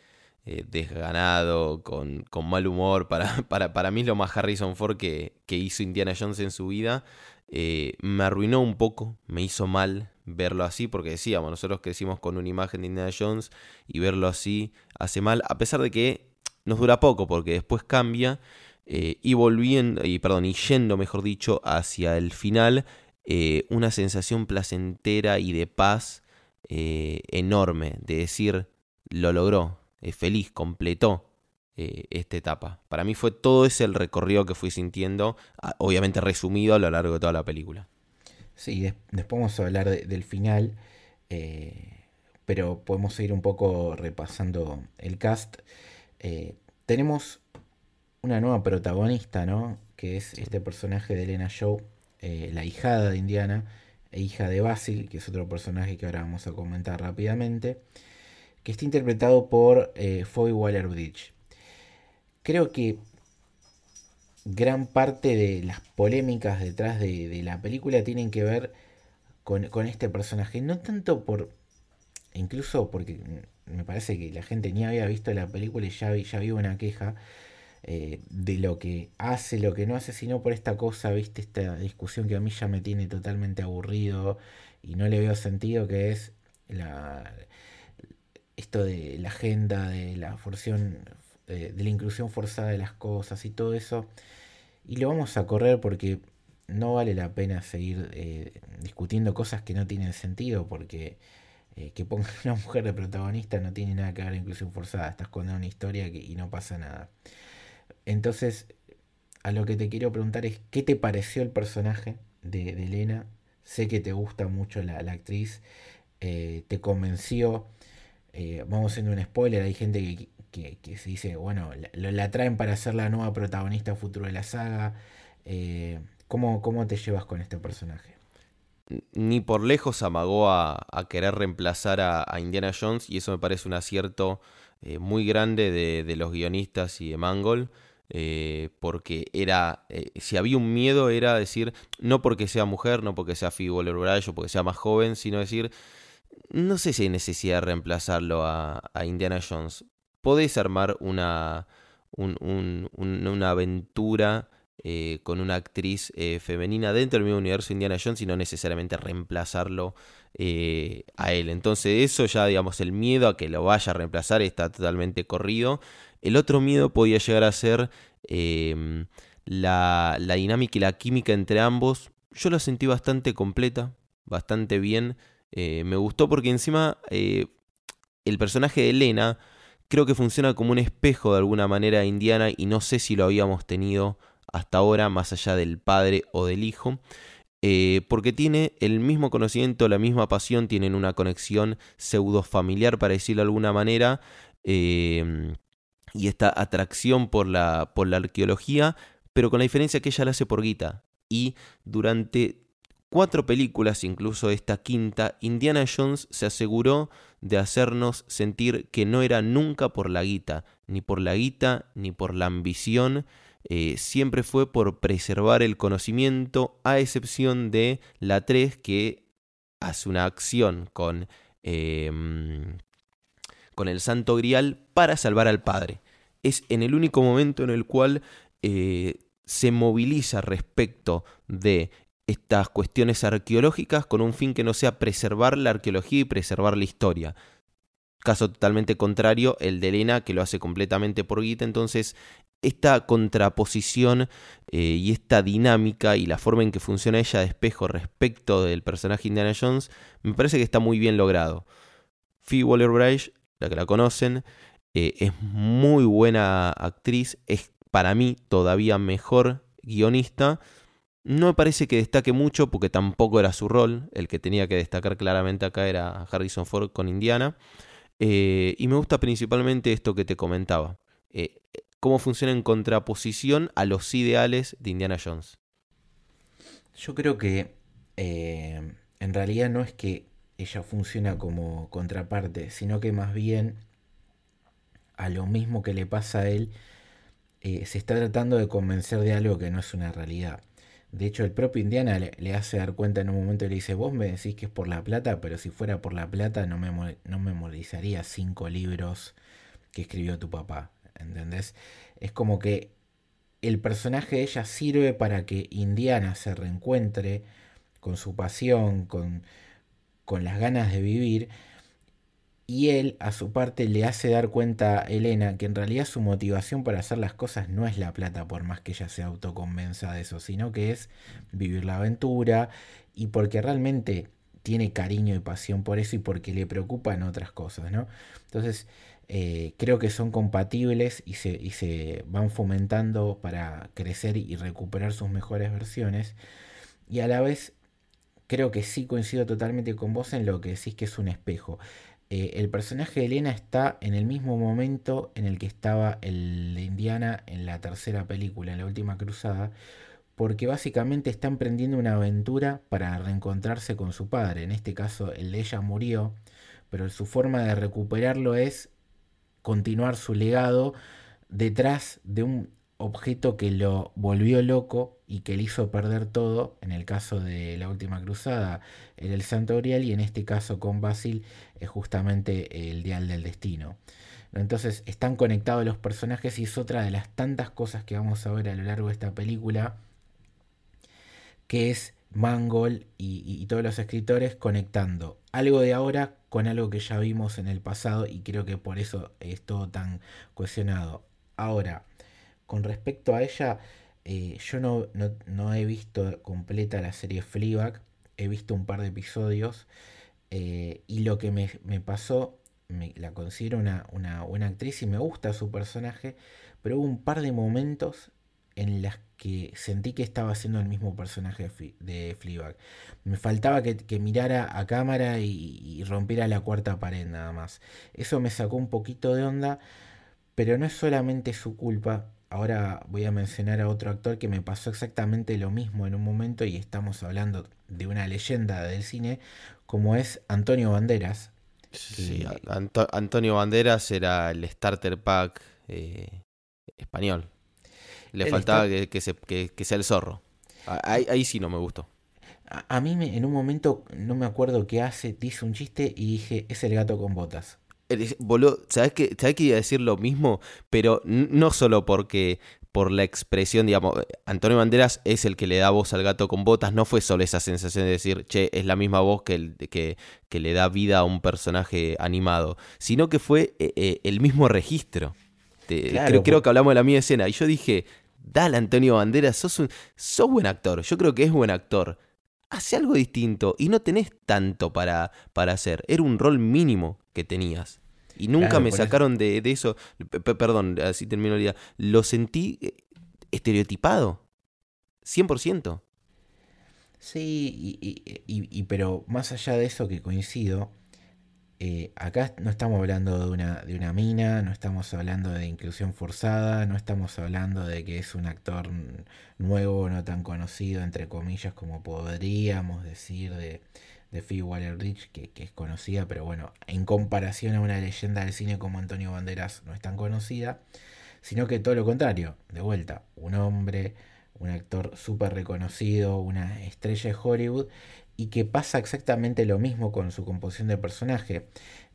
eh, desganado, con, mal humor. Para, para, para, mí es lo más Harrison Ford que, que hizo Indiana Jones en su vida. me arruinó un poco, me hizo mal, verlo así, porque decíamos, nosotros crecimos con una imagen de Indiana Jones y verlo así hace mal, a pesar de que nos dura poco, porque después cambia eh, y volviendo, y perdón, y yendo, mejor dicho, hacia el final, eh, una sensación placentera y de paz eh, enorme, de decir, lo logró, es feliz, completó esta etapa. Para mí fue todo ese el recorrido que fui sintiendo, obviamente resumido a lo largo de toda la película. Sí, después vamos a hablar del final, eh, pero podemos ir un poco repasando el cast. Eh, tenemos una nueva protagonista, ¿no? Que es este personaje de Elena Shaw, eh, la hijada de Indiana e hija de Basil, que es otro personaje que ahora vamos a comentar rápidamente, que está interpretado por Foy Waller-Bridge. Creo que gran parte de las polémicas detrás de, la película tienen que ver con, este personaje. No tanto por. Incluso porque me parece que la gente ni había visto la película y ya, ya vio una queja eh, de lo que hace, lo que no hace, sino por esta cosa, viste, esta discusión que a mí ya me tiene totalmente aburrido y no le veo sentido, que es la, esto de la agenda, de la forción, eh, de la inclusión forzada de las cosas y todo eso. Y lo vamos a correr porque no vale la pena seguir eh, discutiendo cosas que no tienen sentido porque eh, que pongan una mujer de protagonista no tiene nada que ver con inclusión forzada. Estás contando una historia y no pasa nada. Entonces, a lo que te quiero preguntar es, ¿qué te pareció el personaje de, Elena? Sé que te gusta mucho la, actriz, eh, te convenció. vamos haciendo un spoiler, hay gente que que, se dice, bueno, la, traen para ser la nueva protagonista futuro de la saga. Eh, ¿cómo, te llevas con este personaje? Ni por lejos amagó a, querer reemplazar a, Indiana Jones y eso me parece un acierto eh, muy grande de, los guionistas y de Mangold. Eh, porque era, si había un miedo era decir, no porque sea mujer, no porque sea waller o porque sea más joven, sino decir, no sé si hay necesidad de reemplazarlo a Indiana Jones podés armar una, una aventura eh, con una actriz eh, femenina dentro del mismo universo Indiana Jones y no necesariamente reemplazarlo eh, a él. Entonces eso ya, digamos, el miedo a que lo vaya a reemplazar está totalmente corrido. El otro miedo podía llegar a ser em, la, la dinámica y la química entre ambos. Yo la sentí bastante completa, bastante bien. me gustó porque encima el personaje de Elena creo que funciona como un espejo de alguna manera indiana y no sé si lo habíamos tenido hasta ahora más allá del padre o del hijo. Eh, porque tiene el mismo conocimiento, la misma pasión, tienen una conexión pseudo familiar, para decirlo de alguna manera. Em, y esta atracción por la, por la arqueología, pero con la diferencia que ella la hace por guita. Y durante cuatro películas, incluso esta quinta, Indiana Jones se aseguró de hacernos sentir que no era nunca por la guita, ni por la guita, ni por la ambición, eh, siempre fue por preservar el conocimiento, a excepción de la 3 que hace una acción con, em, con el Santo Grial para salvar al padre. Es en el único momento en el cual eh, se moviliza respecto de estas cuestiones arqueológicas con un fin que no sea preservar la arqueología y preservar la historia. Caso totalmente contrario, el de Elena, que lo hace completamente por guita. Entonces, esta contraposición eh, y esta dinámica y la forma en que funciona ella de espejo respecto del personaje Indiana Jones, me parece que está muy bien logrado. Phoebe Waller-Bridge, la que la conocen, eh, es muy buena actriz, es para mí todavía mejor guionista. No me parece que destaque mucho porque tampoco era su rol. El que tenía que destacar claramente acá era Harrison Ford con Indiana. Eh, y me gusta principalmente esto que te comentaba. Eh, cómo funciona en contraposición a los ideales de Indiana Jones. Yo creo que eh, en realidad no es que ella funciona como contraparte, sino que más bien a lo mismo que le pasa a él, se está tratando de convencer de algo que no es una realidad. De hecho, el propio Indiana le, hace dar cuenta en un momento y le dice, vos me decís que es por la plata, pero si fuera por la plata no me, no memorizaría cinco libros que escribió tu papá. ¿Entendés? Es como que el personaje de ella sirve para que Indiana se reencuentre con su pasión, con, con las ganas de vivir y él, a su parte, le hace dar cuenta a Elena que en realidad su motivación para hacer las cosas no es la plata, por más que ella se autoconvenza de eso, sino que es vivir la aventura y porque realmente tiene cariño y pasión por eso y porque le preocupan otras cosas, ¿no? Entonces, eh, creo que son compatibles y se, y se van fomentando para crecer y recuperar sus mejores versiones. Y a la vez, creo que sí coincido totalmente con vos en lo que decís que es un espejo. Eh, el personaje de Elena está en el mismo momento en el que estaba el de Indiana en la tercera película, en la última cruzada, porque básicamente está emprendiendo una aventura para reencontrarse con su padre. En este caso, el de ella murió, pero su forma de recuperarlo es continuar su legado detrás de un objeto que lo volvió loco y que le hizo perder todo, en el caso de la última cruzada era el Santo Grial y en este caso con Basil es justamente el Dial del Destino. Entonces están conectados los personajes y es otra de las tantas cosas que vamos a ver a lo largo de esta película, que es Mangold y, todos los escritores conectando algo de ahora con algo que ya vimos en el pasado y creo que por eso es todo tan cohesionado. Ahora, con respecto a ella, eh, yo no, no, he visto completa la serie Fleabag, he visto un par de episodios eh, y lo que me, pasó, me, la considero una, una, buena actriz y me gusta su personaje, pero hubo un par de momentos en las que sentí que estaba haciendo el mismo personaje de Fleabag. Me faltaba que, mirara a cámara y, rompiera la cuarta pared nada más. Eso me sacó un poquito de onda, pero no es solamente su culpa, ahora voy a mencionar a otro actor que me pasó exactamente lo mismo en un momento y estamos hablando de una leyenda del cine como es Antonio Banderas. Sí, Antonio Banderas era el starter pack eh, español. Le faltaba que, sea el zorro. Ahí, sí no me gustó. A, mí en un momento, no me acuerdo qué hace, dice un chiste y dije, es el gato con botas. ¿Sabes que, ¿sabes que iba a decir lo mismo? Pero no solo porque por la expresión, digamos, Antonio Banderas es el que le da voz al gato con botas, no fue solo esa sensación de decir, che, es la misma voz que, el, que, que le da vida a un personaje animado, sino que fue eh, eh, el mismo registro. creo, creo, que hablamos de la misma escena y yo dije, dale Antonio Banderas, sos, un, sos buen actor, yo creo que es buen actor. Hace algo distinto y no tenés tanto para, para hacer. Era un rol mínimo que tenías. Y nunca me sacaron de, eso. perdón, así termino el día. Lo sentí eh, estereotipado. 100%. Sí, y, y, pero más allá de eso que coincido, eh, acá no estamos hablando de una, de una mina, no estamos hablando de inclusión forzada, no estamos hablando de que es un actor nuevo, no tan conocido, entre comillas, como podríamos decir de, de Phoebe Waller-Bridge, que, que, es conocida, pero bueno, en comparación a una leyenda del cine como Antonio Banderas, no es tan conocida, sino que todo lo contrario, de vuelta, un hombre, un actor súper reconocido, una estrella de Hollywood, y que pasa exactamente lo mismo con su composición de personaje.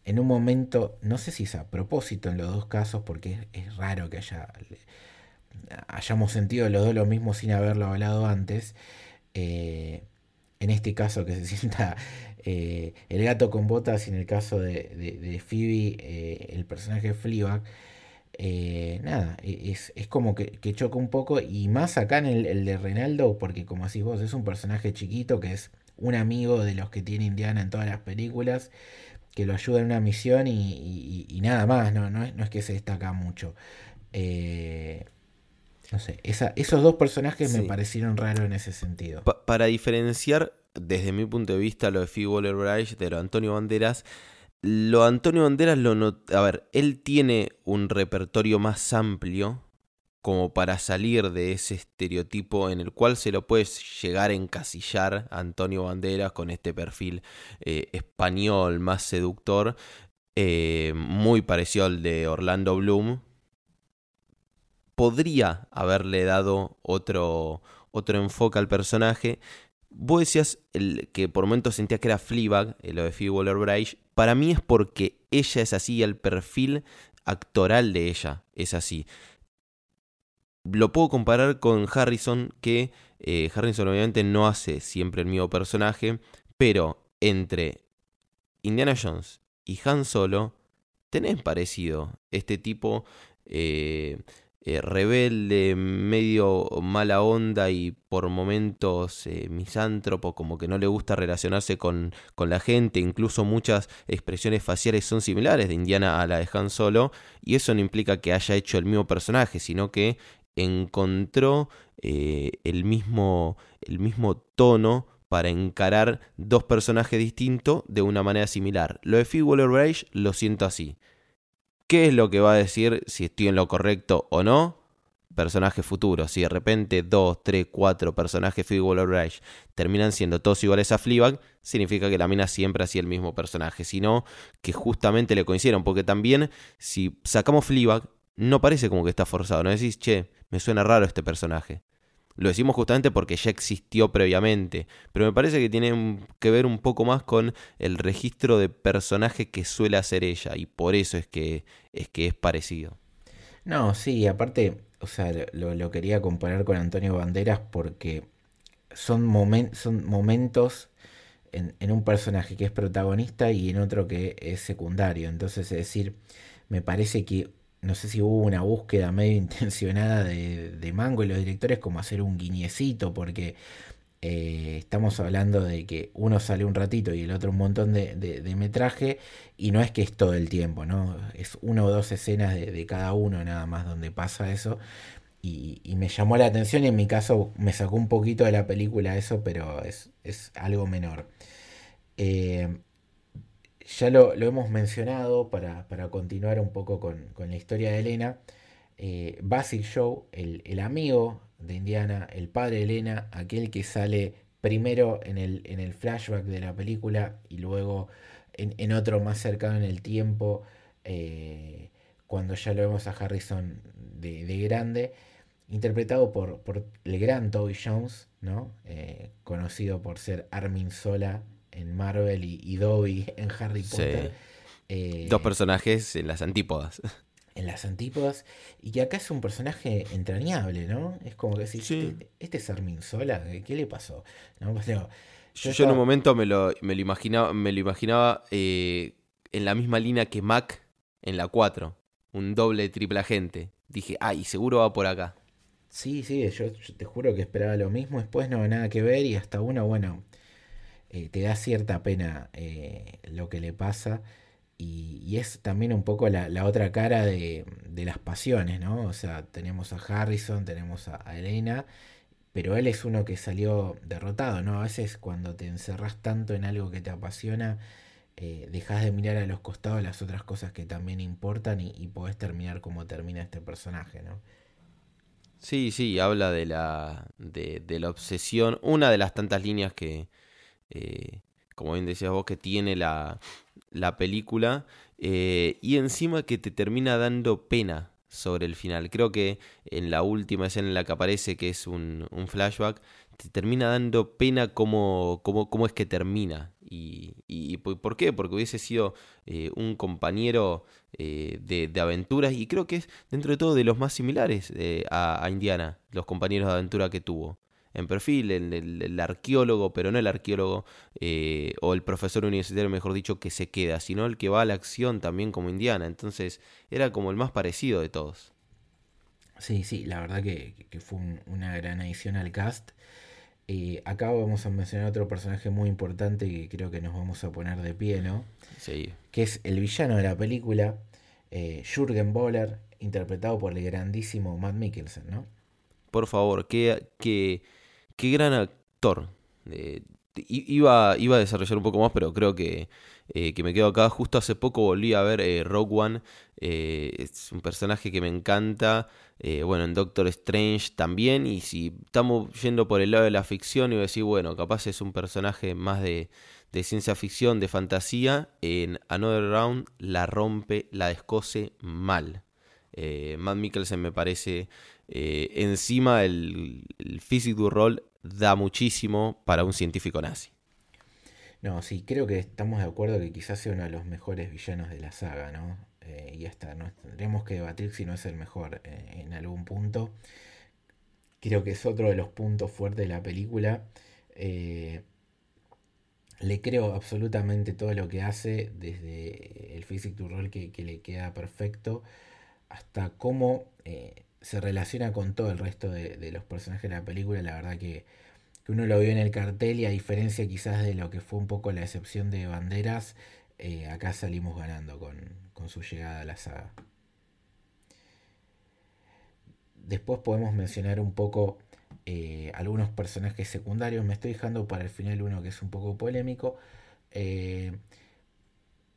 En un momento, no sé si es a propósito en los dos casos, porque es, raro que haya, hayamos sentido los dos lo mismo sin haberlo hablado antes. Eh, en este caso que se sienta eh, el gato con botas y en el caso de, de, Phoebe eh, el personaje Fleabag nada, e, es, es como que, choca un poco y más acá en el, el de Reinaldo porque como decís vos es un personaje chiquito que es un amigo de los que tiene Indiana en todas las películas, que lo ayuda en una misión y, nada más, no, no, es, que se destaca mucho. Eh, no sé, esos dos personajes me parecieron raros en ese sentido. para diferenciar, desde mi punto de vista, lo de Phoebe Waller-Bridge de lo de Antonio Banderas, lo Antonio Banderas lo A ver, él tiene un repertorio más amplio como para salir de ese estereotipo en el cual se lo puede llegar a encasillar a Antonio Banderas con este perfil eh, español más seductor, eh, muy parecido al de Orlando Bloom. Podría haberle dado otro, otro enfoque al personaje. Vos decías que por momentos sentías que era Fleabag, eh, lo de Phoebe Waller-Bridge. Para mí es porque ella es así, el perfil actoral de ella es así lo puedo comparar con Harrison, que eh, Harrison obviamente no hace siempre el mismo personaje, pero entre Indiana Jones y Han Solo, tenés parecido este tipo eh, eh, rebelde, medio mala onda y por momentos misántropo, como que no le gusta relacionarse con, con, la gente, incluso muchas expresiones faciales son similares de Indiana a la de Han Solo, y eso no implica que haya hecho el mismo personaje, sino que encontró eh, el, mismo, el mismo tono para encarar dos personajes distintos de una manera similar. Lo de Phoebe Waller-Bridge lo siento así. ¿Qué es lo que va a decir si estoy en lo correcto o no? Personaje futuro. Si de repente dos, tres, cuatro personajes Phoebe Waller-Bridge terminan siendo todos iguales a Fleabag, significa que la mina siempre hacía el mismo personaje, sino que justamente le coincidieron, porque también si sacamos Fleabag, no parece como que está forzado, no decís, che, me suena raro este personaje. Lo decimos justamente porque ya existió previamente, pero me parece que tiene que ver un poco más con el registro de personaje que suele hacer ella y por eso es que es, que es parecido. No, sí, aparte, o sea, lo, quería comparar con Antonio Banderas porque son, momentos en, en, un personaje que es protagonista y en otro que es secundario. Entonces, es decir, me parece que no sé si hubo una búsqueda medio intencionada de, Mango y los directores como hacer un guiñecito, porque eh, estamos hablando de que uno sale un ratito y el otro un montón de, metraje, y no es que es todo el tiempo, ¿no? Es una o dos escenas de, cada uno nada más donde pasa eso. Y, me llamó la atención y en mi caso me sacó un poquito de la película eso, pero es, algo menor. Eh, ya lo, hemos mencionado para, continuar un poco con, la historia de Elena. Eh, Basil Shaw, el, amigo de Indiana, el padre de Elena, aquel que sale primero en el, en el flashback de la película y luego en, otro más cercano en el tiempo, eh, cuando ya lo vemos a Harrison de, grande, interpretado por, por, el gran Toby Jones, ¿no? Eh, conocido por ser Armin Sola en Marvel y, Dobby en Harry Potter. Eh, Dos personajes en las antípodas. En las antípodas. Y que acá es un personaje entrañable, ¿no? Es como que decís, este, este, es Armin Sola, ¿qué le pasó? Yo, en un momento me lo, me lo imaginaba, me lo imaginaba eh, en la misma línea que Mac en la 4. Un doble, triple agente. Dije, ay, seguro va por acá. Sí, sí, yo, te juro que esperaba lo mismo. Después no, nada que ver. Y hasta uno, bueno, eh, te da cierta pena eh, lo que le pasa. Y, es también un poco la, otra cara de, las pasiones, ¿no? O sea, tenemos a Harrison, tenemos a, Elena, pero él es uno que salió derrotado, ¿no? A veces cuando te encerras tanto en algo que te apasiona, eh, dejas de mirar a los costados las otras cosas que también importan y, y podés terminar como termina este personaje, ¿no? Sí, sí, habla de la, de, la obsesión, una de las tantas líneas que, eh, como bien decías vos, que tiene la, la película, eh, y encima que te termina dando pena sobre el final. Creo que en la última escena en la que aparece, que es un, flashback, te termina dando pena cómo, cómo, cómo es que termina. Y, y, por qué? Porque hubiese sido eh, un compañero de, aventuras y creo que es dentro de todo de los más similares a, a, Indiana, los compañeros de aventura que tuvo. En perfil, el, el, el arqueólogo, pero no el arqueólogo o el profesor universitario, mejor dicho, que se queda, sino el que va a la acción también como Indiana. Entonces era como el más parecido de todos. Sí, sí, la verdad que, que fue un, una gran adición al cast. Eh, acá vamos a mencionar otro personaje muy importante que creo que nos vamos a poner de pie, ¿no? Sí. Que es el villano de la película, eh, Jürgen Boller, interpretado por el grandísimo Matt Mikkelsen, ¿no? Por favor, qué, qué, qué gran actor. Eh, iba, a desarrollar un poco más, pero creo que, eh, que me quedo acá. Justo hace poco volví a ver eh, Rogue One. Es un personaje que me encanta. Bueno, en Doctor Strange también. Y si estamos yendo por el lado de la ficción, iba a decir, bueno, capaz es un personaje más de, ciencia ficción, de fantasía. En Another Round la rompe, la descose mal. Eh, Matt Mikkelsen me parece encima el, el physical role da muchísimo para un científico nazi. No, sí, creo que estamos de acuerdo que quizás sea uno de los mejores villanos de la saga, ¿no? Eh, y hasta nos tendremos que debatir si no es el mejor eh, en algún punto. Creo que es otro de los puntos fuertes de la película. Eh, le creo absolutamente todo lo que hace, desde el physic to roll que, le queda perfecto, hasta cómo se relaciona con todo el resto de, de, los personajes de la película. La verdad que, que, uno lo vio en el cartel y a diferencia quizás de lo que fue un poco la excepción de Banderas, eh, acá salimos ganando con, con, su llegada a la saga. Después podemos mencionar un poco eh, algunos personajes secundarios. Me estoy dejando para el final uno que es un poco polémico. Eh,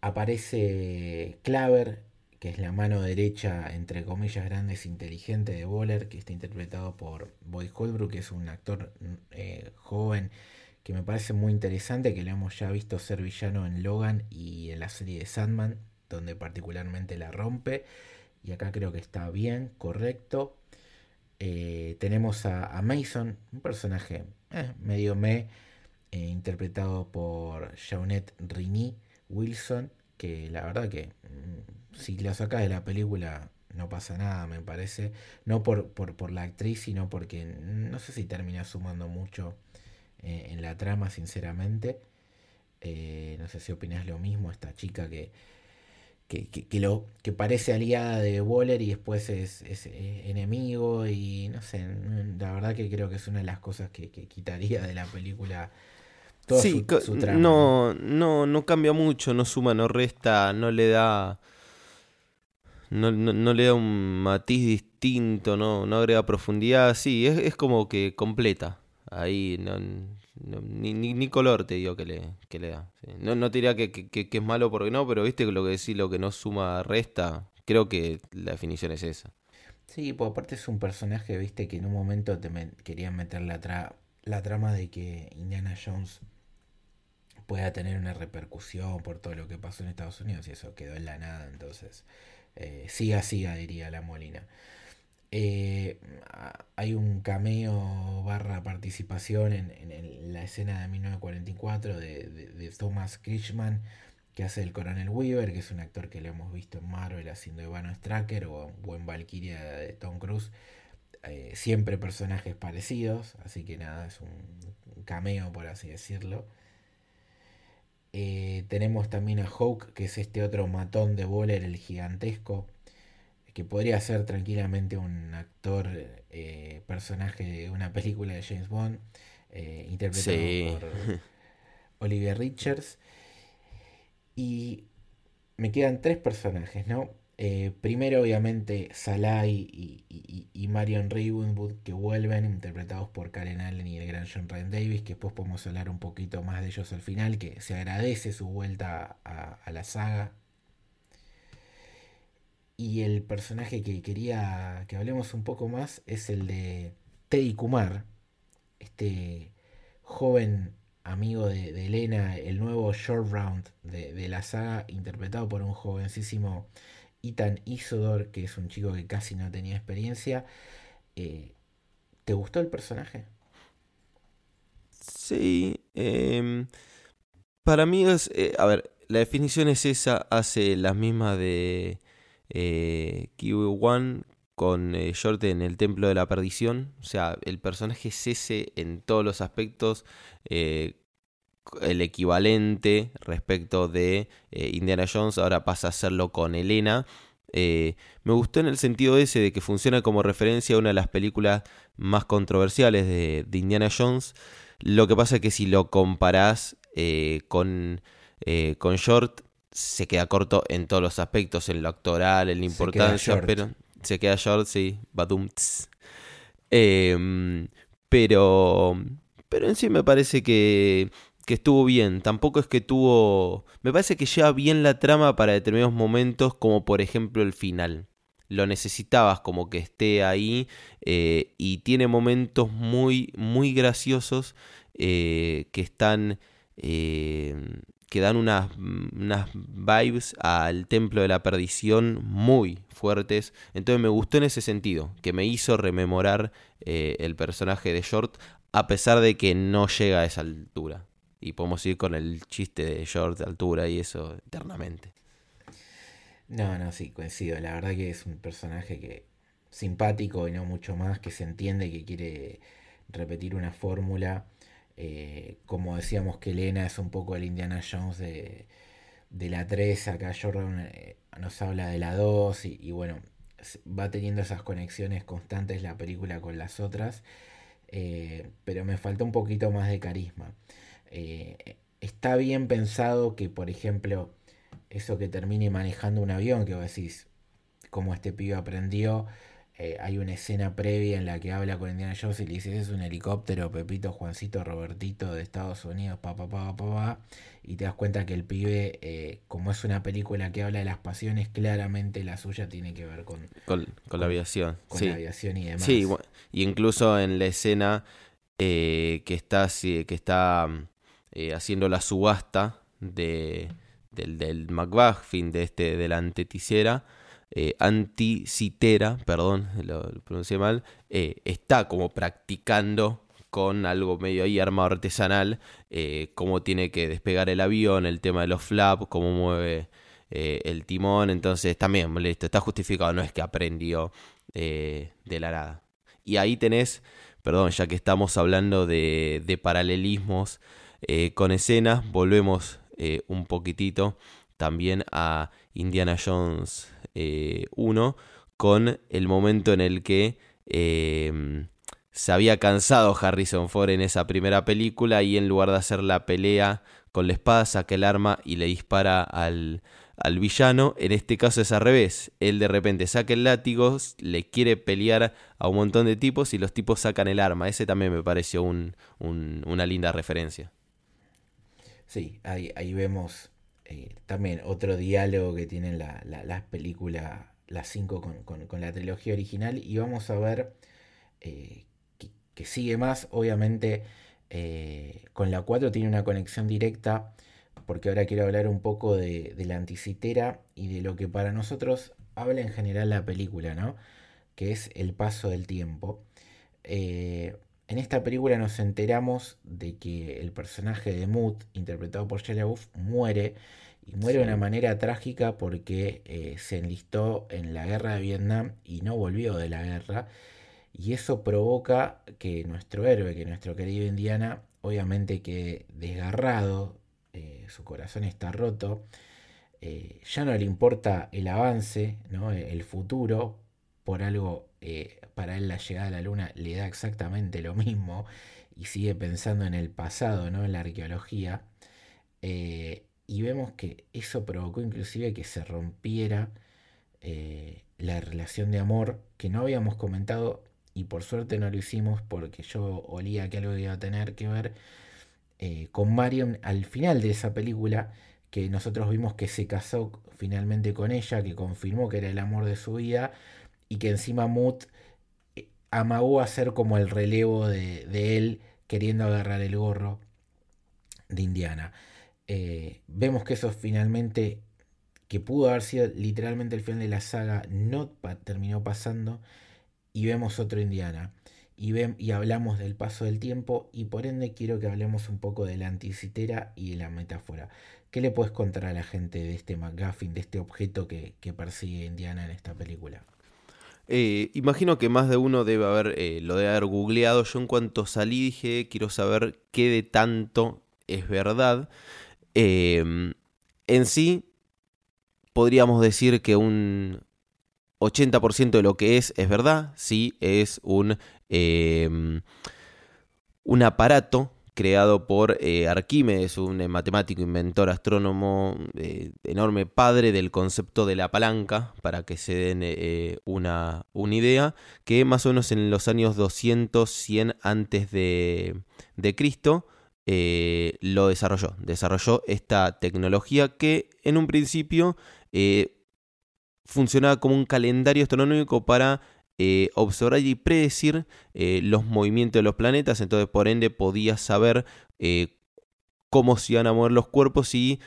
aparece Claver, que es la mano derecha, entre comillas grandes, inteligente de Boller, que está interpretado por Boyd Holbrook, que es un actor eh, joven que me parece muy interesante, que lo hemos ya visto ser villano en Logan y en la serie de Sandman, donde particularmente la rompe. Y acá creo que está bien, correcto. Eh, tenemos a, Mason, un personaje eh, medio me, interpretado por Jaunette Rini Wilson, que la verdad que mmm, si la sacas de la película no pasa nada, me parece. No por, por, por la actriz, sino porque no sé si termina sumando mucho eh, en la trama, sinceramente. Eh, no sé si opinas lo mismo, esta chica que, que, que, que, lo, que parece aliada de Waller y después es, es, es, enemigo y no sé, la verdad que creo que es una de las cosas que, quitaría de la película. Toda sí, su, su trama. No, no, no cambia mucho, no suma, no resta, no le da... No, no, no, le da un matiz distinto, no, no agrega profundidad, sí, es, es como que completa. Ahí no, no, ni, ni, ni, color te digo que le, que le da. Sí. No, no te diría que, que, que, es malo porque no, pero viste lo que decís, lo que no suma resta, creo que la definición es esa. Sí, pues aparte es un personaje, viste, que en un momento te me, querían meter la, tra la trama de que Indiana Jones pueda tener una repercusión por todo lo que pasó en Estados Unidos y eso quedó en la nada, entonces eh, siga, siga, diría la Molina. Eh, hay un cameo barra participación en, en, la escena de 1944 de, de, de Thomas Krichman que hace el coronel Weaver, que es un actor que lo hemos visto en Marvel haciendo Ivano Stracker o, o en Valkyria de Tom Cruise. Eh, siempre personajes parecidos, así que nada, es un cameo por así decirlo. Eh, tenemos también a Hawk, que es este otro matón de Boller, el gigantesco, que podría ser tranquilamente un actor, eh, personaje de una película de James Bond, eh, interpretado sí. por Olivia Richards. Y me quedan tres personajes, ¿no? Eh, primero, obviamente, Salah y, Marion Ravenwood que vuelven, interpretados por Karen Allen y el gran John Ryan Davis, que después podemos hablar un poquito más de ellos al final, que se agradece su vuelta a, la saga. Y el personaje que quería que hablemos un poco más es el de Teddy Kumar, este joven amigo de, Elena, el nuevo short round de, de la saga, interpretado por un jovencísimo Ethan Isodor, que es un chico que casi no tenía experiencia. Eh, ¿Te gustó el personaje? Sí. Em, para mí es. Eh, a ver, la definición es esa. Hace las mismas de eh, Kiwi One con eh, Short en el Templo de la Perdición. O sea, el personaje es ese en todos los aspectos el equivalente respecto de eh, Indiana Jones, ahora pasa a hacerlo con Elena. Eh, me gustó en el sentido ese de que funciona como referencia a una de las películas más controversiales de, Indiana Jones. Lo que pasa es que si lo comparás eh, con, con Short, se queda corto en todos los aspectos, en lo actoral, en la importancia, pero se queda short, sí, badum. Em, pero, pero en sí me parece que que estuvo bien. Tampoco es que tuvo. Me parece que lleva bien la trama para determinados momentos, como por ejemplo el final. Lo necesitabas como que esté ahí eh, y tiene momentos muy, muy graciosos eh, que están. Eh, que dan unas, unas vibes al templo de la perdición muy fuertes. Entonces me gustó en ese sentido, que me hizo rememorar el personaje de Short, a pesar de que no llega a esa altura y podemos ir con el chiste de short de altura y eso eternamente. No, no, sí, coincido. La verdad que es un personaje que simpático y no mucho más, que se entiende que quiere repetir una fórmula. Eh, como decíamos que Elena es un poco el Indiana Jones de, la 3, acá Jordan eh, nos habla de la 2 y, bueno, va teniendo esas conexiones constantes la película con las otras, eh, pero me falta un poquito más de carisma. Eh, está bien pensado que, por ejemplo, eso que termine manejando un avión, que vos decís, como este pibe aprendió, eh, hay una escena previa en la que habla con Indiana Jones y le dice, es un helicóptero, Pepito, Juancito, Robertito de Estados Unidos, pa, pa, pa, pa, y te das cuenta que el pibe, eh, como es una película que habla de las pasiones, claramente la suya tiene que ver con... Con, la aviación. Con la aviación y demás. Sí, y incluso en la escena que está, que está eh, haciendo la subasta de, del, del fin de, este, de la anteticera, eh, anticitera, perdón, lo, pronuncié mal, eh, está como practicando con algo medio ahí armado artesanal, eh, cómo tiene que despegar el avión, el tema de los flaps, cómo mueve el timón, entonces también, listo, está justificado, no es que aprendió de la nada. Y ahí tenés, perdón, ya que estamos hablando de paralelismos, eh, con escenas, volvemos eh, un poquitito también a Indiana Jones 1 eh, con el momento en el que em, se había cansado Harrison Ford en esa primera película y en lugar de hacer la pelea con la espada saca el arma y le dispara al, al villano. En este caso es al revés. Él de repente saca el látigo, le quiere pelear a un montón de tipos y los tipos sacan el arma. Ese también me pareció una linda referencia. Sí, ahí, ahí vemos eh, también otro diálogo que tienen las la, películas, las cinco con, la trilogía original. Y vamos a ver eh, que, sigue más, obviamente. Eh, con la 4 tiene una conexión directa, porque ahora quiero hablar un poco de, de, la anticitera y de lo que para nosotros habla en general la película, ¿no? Que es el paso del tiempo. En esta película nos enteramos de que el personaje de Mood, interpretado por Shia LaBeouf, muere y muere de una manera trágica porque eh, se enlistó en la guerra de Vietnam y no volvió de la guerra. Y eso provoca que nuestro héroe, que nuestro querido Indiana, obviamente que desgarrado, eh, su corazón está roto, eh, ya no le importa el avance, ¿no? el futuro, por algo para él la llegada a la luna le da exactamente lo mismo y sigue pensando en el pasado, ¿no? en la arqueología. Eh, y vemos que eso provocó inclusive que se rompiera eh, la relación de amor que no habíamos comentado y por suerte no lo hicimos porque yo olía que algo iba a tener que ver eh, con Marion al final de esa película que nosotros vimos que se casó finalmente con ella, que confirmó que era el amor de su vida y que encima Moot eh, amagó a ser como el relevo de, él queriendo agarrar el gorro de Indiana. vemos que eso finalmente que pudo haber sido literalmente el final de la saga, no terminó pasando y vemos otro Indiana. Y, y hablamos del paso del tiempo y por ende quiero que hablemos un poco de la anticitera y de la metáfora. ¿Qué le puedes contar a la gente de este McGuffin, de este objeto que, persigue Indiana en esta película? Eh, imagino que más de uno debe haber, eh, lo debe haber googleado. Yo en cuanto salí dije, quiero saber qué de tanto es verdad. Eh, en sí, podríamos decir que un 80% de lo que es es verdad, sí, es un, em, un aparato creado por eh, Arquímedes, un eh, matemático, inventor, astrónomo, eh, enorme padre del concepto de la palanca, para que se den una, una, idea, que más o menos en los años 200, 100 antes de, de Cristo, lo desarrolló. Desarrolló esta tecnología que en un principio funcionaba como un calendario astronómico para eh, observar y predecir eh, los movimientos de los planetas, entonces por ende podía saber cómo se iban a mover los cuerpos y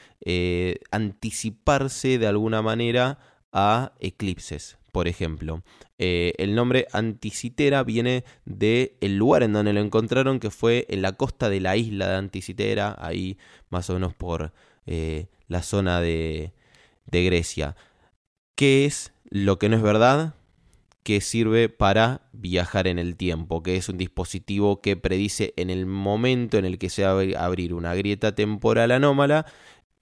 anticiparse de alguna manera a eclipses, por ejemplo. el nombre Anticitera viene del lugar en donde lo encontraron, que fue en la costa de la isla de Anticitera, ahí más o menos por la zona de, de Grecia. ¿Qué es lo que no es verdad? Que sirve para viajar en el tiempo, que es un dispositivo que predice en el momento en el que se va a abrir una grieta temporal anómala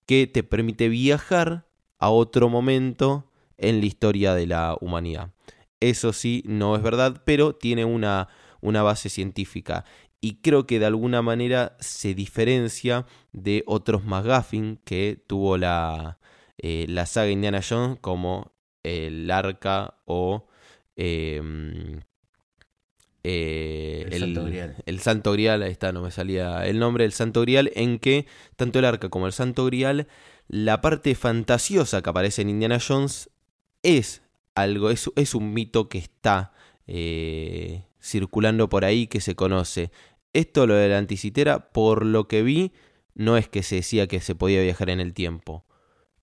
que te permite viajar a otro momento en la historia de la humanidad. Eso sí, no es verdad, pero tiene una, una base científica y creo que de alguna manera se diferencia de otros McGuffin que tuvo la, eh, la saga Indiana Jones como el arca o em, eh, el, Santo Grial. el Santo Grial, ahí está, no me salía el nombre, el Santo Grial, en que tanto el arca como el Santo Grial, la parte fantasiosa que aparece en Indiana Jones es algo, es, es un mito que está eh, circulando por ahí, que se conoce. Esto, lo de la anticitera, por lo que vi, no es que se decía que se podía viajar en el tiempo.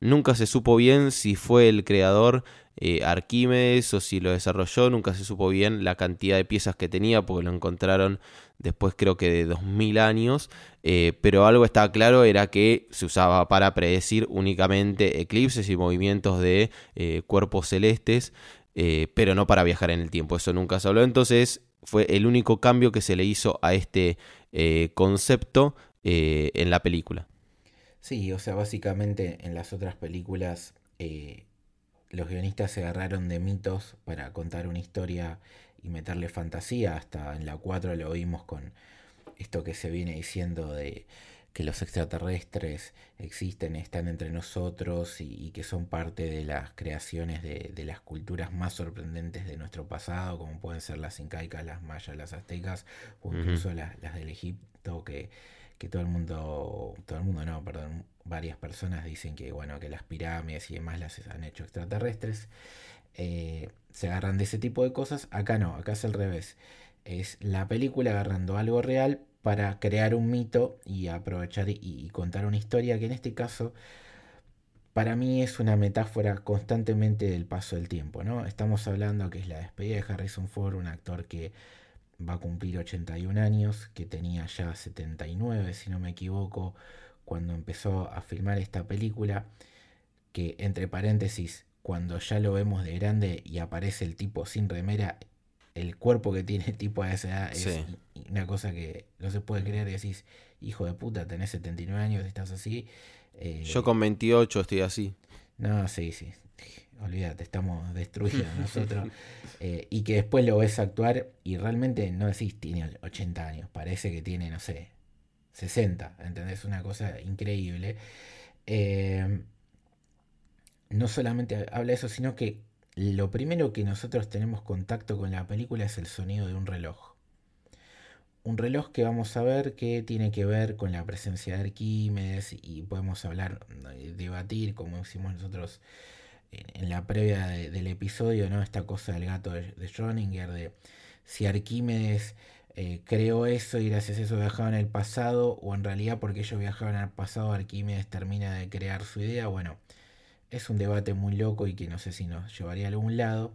Nunca se supo bien si fue el creador eh, Arquímedes o si lo desarrolló, nunca se supo bien la cantidad de piezas que tenía porque lo encontraron después creo que de 2000 años, eh, pero algo estaba claro era que se usaba para predecir únicamente eclipses y movimientos de eh, cuerpos celestes, pero no para viajar en el tiempo, eso nunca se habló, entonces fue el único cambio que se le hizo a este concepto en la película. Sí, o sea, básicamente en las otras películas eh, los guionistas se agarraron de mitos para contar una historia y meterle fantasía. Hasta en la 4 lo vimos con esto que se viene diciendo de que los extraterrestres existen, están entre nosotros y, que son parte de las creaciones de, las culturas más sorprendentes de nuestro pasado, como pueden ser las incaicas, las mayas, las aztecas o incluso las, las del Egipto que que todo el mundo, todo el mundo no, perdón, varias personas dicen que bueno, que las pirámides y demás las han hecho extraterrestres. Eh, se agarran de ese tipo de cosas. Acá no, acá es al revés. Es la película agarrando algo real para crear un mito y aprovechar y, contar una historia que en este caso para mí es una metáfora constantemente del paso del tiempo, ¿no? Estamos hablando que es la despedida de Harrison Ford, un actor que va a cumplir 81 años, que tenía ya 79, si no me equivoco, cuando empezó a filmar esta película, que entre paréntesis, cuando ya lo vemos de grande y aparece el tipo sin remera, el cuerpo que tiene el tipo a esa edad es una cosa que no se puede creer. Decís, hijo de puta, tenés 79 años, estás así. Eh, Yo con 28 estoy así. No, sí, sí olvídate, estamos destruidos nosotros. Eh, y que después lo ves actuar y realmente no decís tiene 80 años, parece que tiene, no sé, 60, ¿entendés? Una cosa increíble. Eh, no solamente habla eso, sino que lo primero que nosotros tenemos contacto con la película es el sonido de un reloj. Un reloj que vamos a ver que tiene que ver con la presencia de Arquímedes y podemos hablar, eh, debatir, como hicimos nosotros en la previa del episodio, ¿no? Esta cosa del gato de, de Schrödinger, de si Arquímedes eh, creó eso y gracias a eso viajaba en el pasado, o en realidad porque ellos viajaban al pasado, Arquímedes termina de crear su idea. Bueno, es un debate muy loco y que no sé si nos llevaría a algún lado.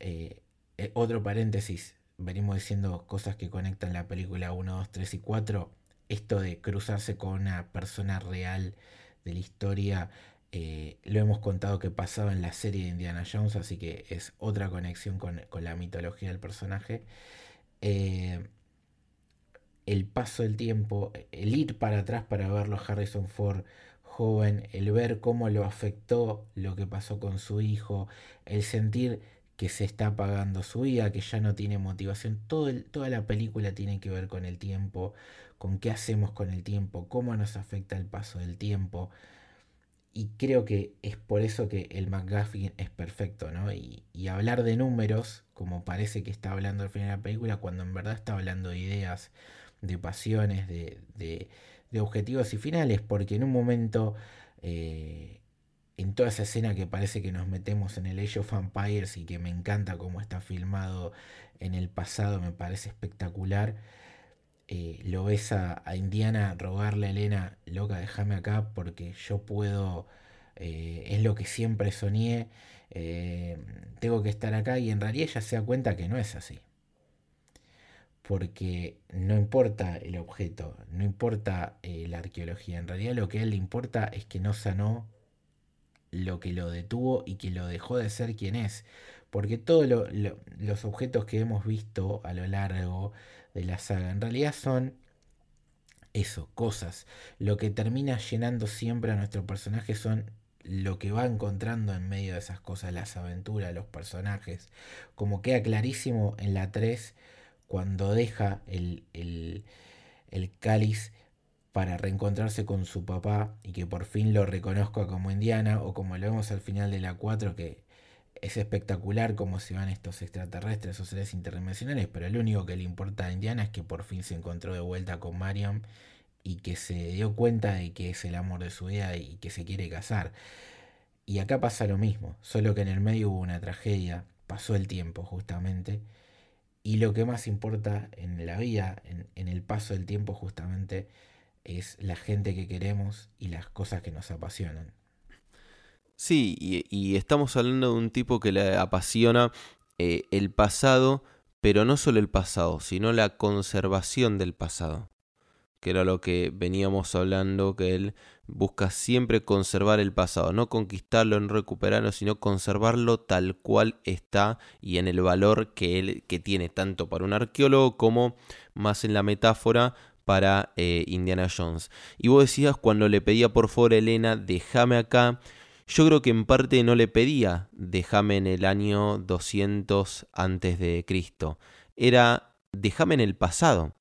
Eh, eh, otro paréntesis, venimos diciendo cosas que conectan la película 1, 2, 3 y 4. Esto de cruzarse con una persona real de la historia, lo hemos contado que pasaba en la serie de Indiana Jones, así que es otra conexión con, con la mitología del personaje. Eh, el paso del tiempo, el ir para atrás para verlo a Harrison Ford joven, el ver cómo lo afectó lo que pasó con su hijo, el sentir que se está apagando su vida, que ya no tiene motivación, Todo toda la película tiene que ver con el tiempo, con qué hacemos con el tiempo, cómo nos afecta el paso del tiempo. Y creo que es por eso que el McGuffin es perfecto, ¿no? Y, hablar de números, como parece que está hablando al final de la película, cuando en verdad está hablando de ideas, de pasiones, de, de, objetivos y finales, porque en un momento, eh, en toda esa escena que parece que nos metemos en el Age of Empires y que me encanta cómo está filmado en el pasado, me parece espectacular eh, lo ves a, Indiana rogarle a Elena, loca, déjame acá porque yo puedo, eh, es lo que siempre soñé, eh, tengo que estar acá y en realidad ella se da cuenta que no es así. Porque no importa el objeto, no importa la arqueología, en realidad lo que a él le importa es que no sanó lo que lo detuvo y que lo dejó de ser quien es. Porque todos los objetos que hemos visto a lo largo de la saga. En realidad son eso, cosas. Lo que termina llenando siempre a nuestro personaje son lo que va encontrando en medio de esas cosas, las aventuras, los personajes. Como queda clarísimo en la 3, cuando deja el, el, el cáliz para reencontrarse con su papá y que por fin lo reconozca como Indiana, o como lo vemos al final de la 4, que es espectacular cómo se van estos extraterrestres o seres interdimensionales, pero lo único que le importa a Indiana es que por fin se encontró de vuelta con Marion y que se dio cuenta de que es el amor de su vida y que se quiere casar. Y acá pasa lo mismo, solo que en el medio hubo una tragedia, pasó el tiempo justamente, y lo que más importa en la vida, en, en el paso del tiempo justamente, es la gente que queremos y las cosas que nos apasionan. Sí, y, estamos hablando de un tipo que le apasiona eh, el pasado, pero no solo el pasado, sino la conservación del pasado, que era lo que veníamos hablando, que él busca siempre conservar el pasado, no conquistarlo, no recuperarlo, sino conservarlo tal cual está y en el valor que él que tiene tanto para un arqueólogo como más en la metáfora para eh, Indiana Jones. Y vos decías cuando le pedía por favor Elena, déjame acá, yo creo que en parte no le pedía déjame en el año 200 antes de Cristo. Era déjame en el pasado.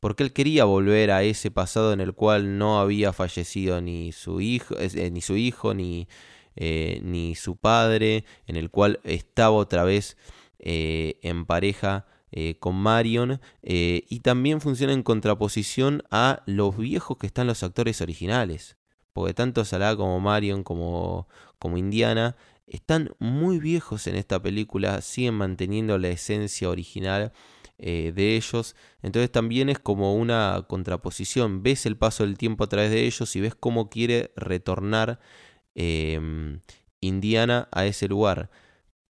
Porque él quería volver a ese pasado en el cual no había fallecido ni su hijo, eh, ni, su hijo ni, eh, ni, su padre, en el cual estaba otra vez eh, en pareja con Marion y también funciona en contraposición a los viejos que están los actores originales porque tanto Salah como Marion como, como Indiana están muy viejos en esta película, siguen manteniendo la esencia original eh, de ellos. Entonces también es como una contraposición. Ves el paso del tiempo a través de ellos y ves cómo quiere retornar em, Indiana a ese lugar.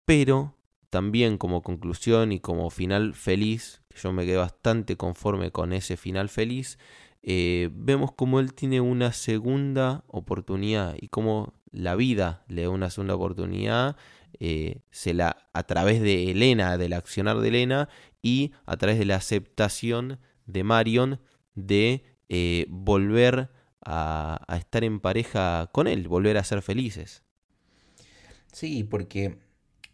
Pero también como conclusión y como final feliz, yo me quedé bastante conforme con ese final feliz, eh, vemos como él tiene una segunda oportunidad y como la vida le da una segunda oportunidad eh, se la, a través de Elena, del accionar de Elena y a través de la aceptación de Marion de eh, volver a, estar en pareja con él, volver a ser felices. Sí, porque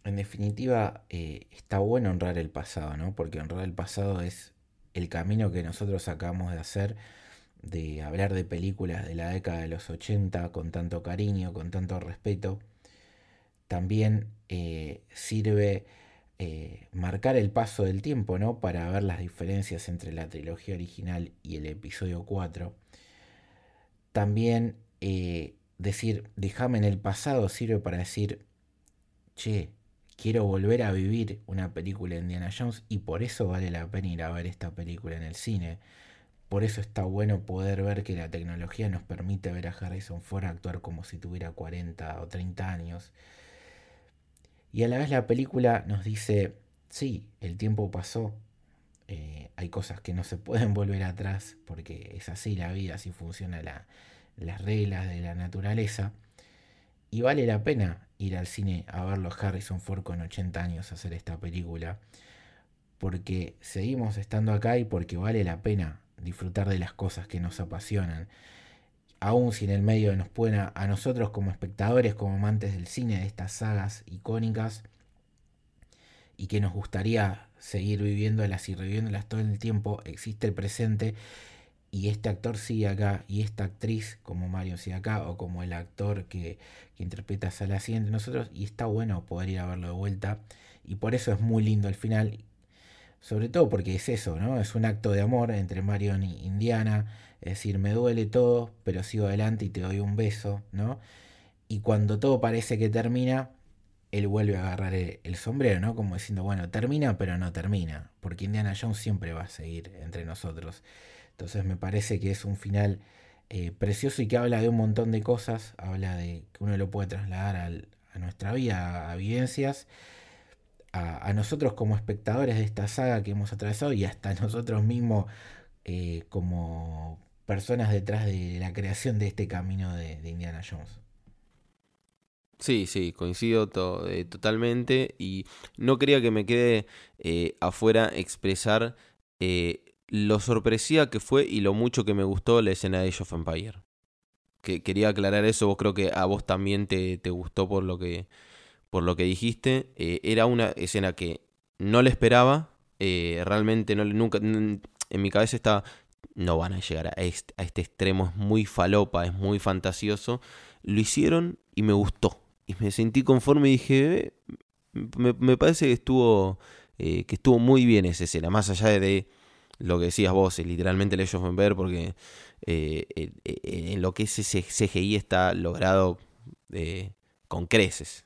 en definitiva está bueno honrar el pasado, ¿no? Porque honrar el pasado es el camino que nosotros acabamos de hacer, de hablar de películas de la década de los 80 con tanto cariño, con tanto respeto, también eh, sirve eh, marcar el paso del tiempo, ¿no? Para ver las diferencias entre la trilogía original y el episodio 4. También eh, decir, déjame en el pasado, sirve para decir, che, quiero volver a vivir una película de Indiana Jones y por eso vale la pena ir a ver esta película en el cine. Por eso está bueno poder ver que la tecnología nos permite ver a Harrison Ford actuar como si tuviera 40 o 30 años. Y a la vez la película nos dice, sí, el tiempo pasó, eh, hay cosas que no se pueden volver atrás porque es así la vida, así funciona las reglas de la naturaleza. Y vale la pena ir al cine a verlo Harrison Ford con 80 años hacer esta película. Porque seguimos estando acá y porque vale la pena disfrutar de las cosas que nos apasionan. Aún si en el medio nos pueden a, nosotros como espectadores, como amantes del cine, de estas sagas icónicas, y que nos gustaría seguir viviéndolas y reviviéndolas todo el tiempo, existe el presente y este actor sigue acá y esta actriz como Mario sigue acá o como el actor que, interpreta a Sala sigue nosotros y está bueno poder ir a verlo de vuelta y por eso es muy lindo el final sobre todo porque es eso, ¿no? Es un acto de amor entre Marion y Indiana, es decir, me duele todo, pero sigo adelante y te doy un beso, ¿no? Y cuando todo parece que termina, él vuelve a agarrar el, sombrero, ¿no? Como diciendo, bueno, termina, pero no termina, porque Indiana Jones siempre va a seguir entre nosotros. Entonces me parece que es un final eh, precioso y que habla de un montón de cosas, habla de que uno lo puede trasladar a nuestra vida, a, vivencias, a, nosotros como espectadores de esta saga que hemos atravesado y hasta nosotros mismos eh, como personas detrás de la creación de este camino de, Indiana Jones. Sí, sí, coincido eh, totalmente y no quería que me quede afuera expresar lo sorpresiva que fue y lo mucho que me gustó la escena de Age of Empire. Que quería aclarar eso, vos creo que a vos también te, te gustó por lo que, por lo que dijiste. Eh, era una escena que no le esperaba, eh, realmente no, nunca, en mi cabeza está, no van a llegar a este, extremo, es muy falopa, es muy fantasioso. Lo hicieron y me gustó. Y me sentí conforme y dije, eh, me, me, parece que estuvo, que estuvo muy bien esa escena, más allá de lo que decías vos, literalmente el Age of ver porque eh, en lo que es ese CGI está logrado eh, con creces.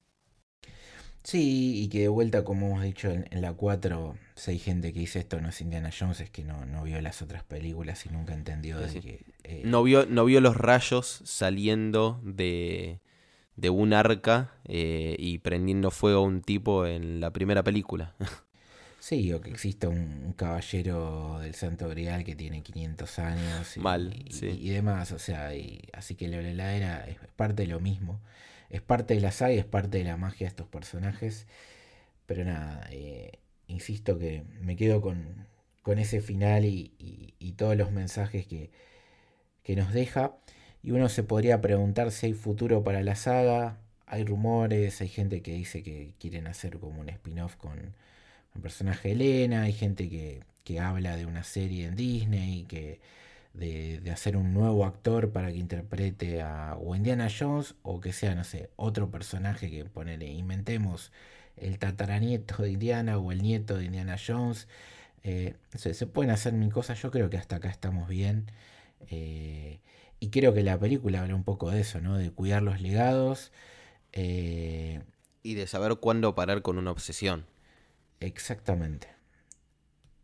Sí, y que de vuelta, como hemos dicho en, la 4, si hay gente que dice esto no es Indiana Jones, es que no, no vio las otras películas y nunca entendió de que... Eh, no, vio, no vio los rayos saliendo de, de un arca y prendiendo fuego a un tipo en la primera película. Sí, o que exista un, caballero del Santo Grial que tiene 500 años y, Mal, y, demás. O sea, así que la heladera es, parte de lo mismo. Es parte de la saga y es parte de la magia de estos personajes. Pero nada, eh, insisto que me quedo con, con ese final y, y, todos los mensajes que, que nos deja. Y uno se podría preguntar si hay futuro para la saga. Hay rumores, hay gente que dice que quieren hacer como un spin-off con el personaje Elena, hay gente que, habla de una serie en Disney, que de, hacer un nuevo actor para que interprete a o Indiana Jones o que sea, no sé, otro personaje que ponele, inventemos el tataranieto de Indiana o el nieto de Indiana Jones. Eh, se, pueden hacer mil cosas, yo creo que hasta acá estamos bien. Eh, y creo que la película habla un poco de eso, ¿no? De cuidar los legados. Eh, y de saber cuándo parar con una obsesión. Exactamente.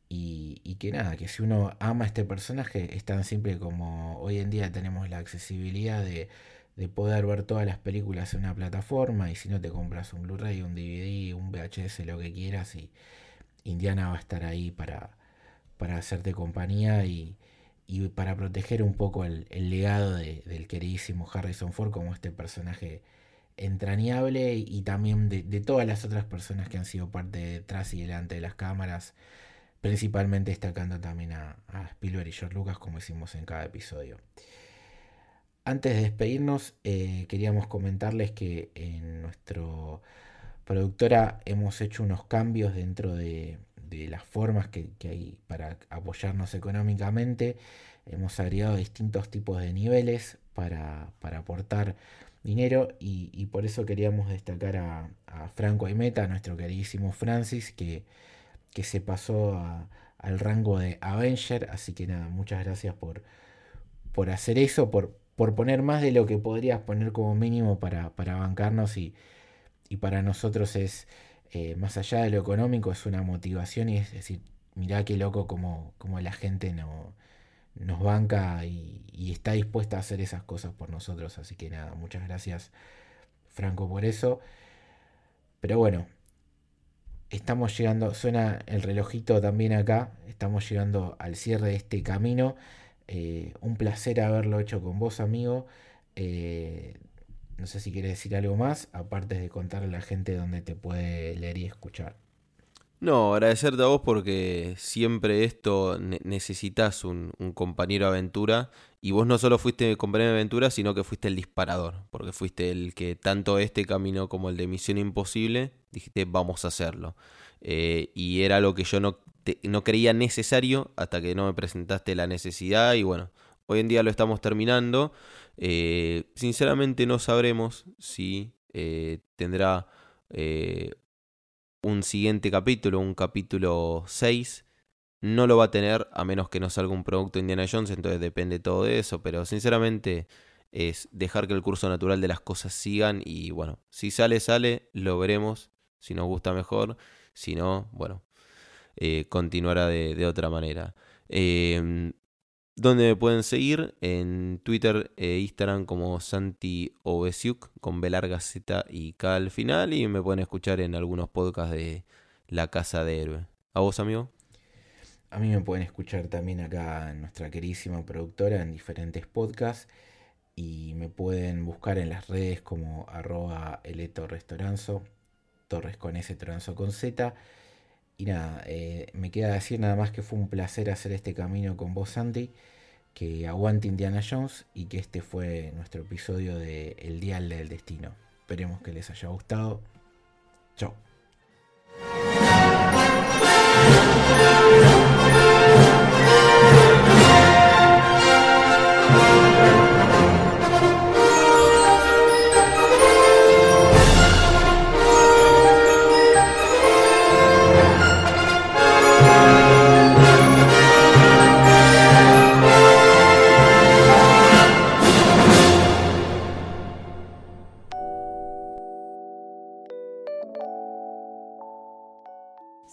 Y, que nada, que si uno ama a este personaje es tan simple como hoy en día tenemos la accesibilidad de, poder ver todas las películas en una plataforma y si no te compras un Blu-ray, un DVD, un VHS, lo que quieras y Indiana va a estar ahí para, para hacerte compañía y, para proteger un poco el, legado del queridísimo Harrison Ford como este personaje entrañable y también de, todas las otras personas que han sido parte detrás y delante de las cámaras, principalmente destacando también a, Spielberg y George Lucas como hicimos en cada episodio. Antes de despedirnos, eh, queríamos comentarles que en nuestro productora hemos hecho unos cambios dentro de, de las formas que, hay para apoyarnos económicamente. Hemos agregado distintos tipos de niveles para, aportar dinero y, por eso queríamos destacar a, Franco Aimeta, a nuestro queridísimo Francis, que, que se pasó al rango de Avenger. Así que nada, muchas gracias por, por hacer eso, por, por poner más de lo que podrías poner como mínimo para, para bancarnos y, y para nosotros es eh, más allá de lo económico, es una motivación y es decir, mirá qué loco como, como la gente no, nos banca y, está dispuesta a hacer esas cosas por nosotros. Así que nada, muchas gracias Franco por eso. Pero bueno, estamos llegando, suena el relojito también acá, estamos llegando al cierre de este camino. Eh, un placer haberlo hecho con vos, amigo. Eh, no sé si quieres decir algo más, aparte de contarle a la gente dónde te puede leer y escuchar. No, agradecerte a vos porque siempre esto necesitas un, compañero de aventura. Y vos no solo fuiste compañero de aventura, sino que fuiste el disparador, porque fuiste el que tanto este camino como el de Misión Imposible dijiste vamos a hacerlo. Eh, y era lo que yo no, no creía necesario hasta que no me presentaste la necesidad. Y bueno, hoy en día lo estamos terminando. Eh, sinceramente no sabremos si eh, tendrá un siguiente capítulo, un capítulo 6. No lo va a tener a menos que no salga un producto Indiana Jones, entonces depende todo de eso, pero sinceramente es dejar que el curso natural de las cosas sigan y bueno, si sale, sale, lo veremos, si nos gusta mejor, si no, bueno, continuará de, de, otra manera. ¿Dónde me pueden seguir? En Twitter e Instagram como Santi Obesiuk con B larga Z y K al final. Y me pueden escuchar en algunos podcasts de La Casa de Héroe. ¿A vos, amigo? A mí me pueden escuchar también acá en nuestra queridísima productora en diferentes podcasts. Y me pueden buscar en las redes como arroba eleto Torres con S, Toranzo con Z. Y nada, eh, me queda decir nada más que fue un placer hacer este camino con vos, Santi. Que aguante Indiana Jones y que este fue nuestro episodio de El Dial del Destino. Esperemos que les haya gustado. Chao.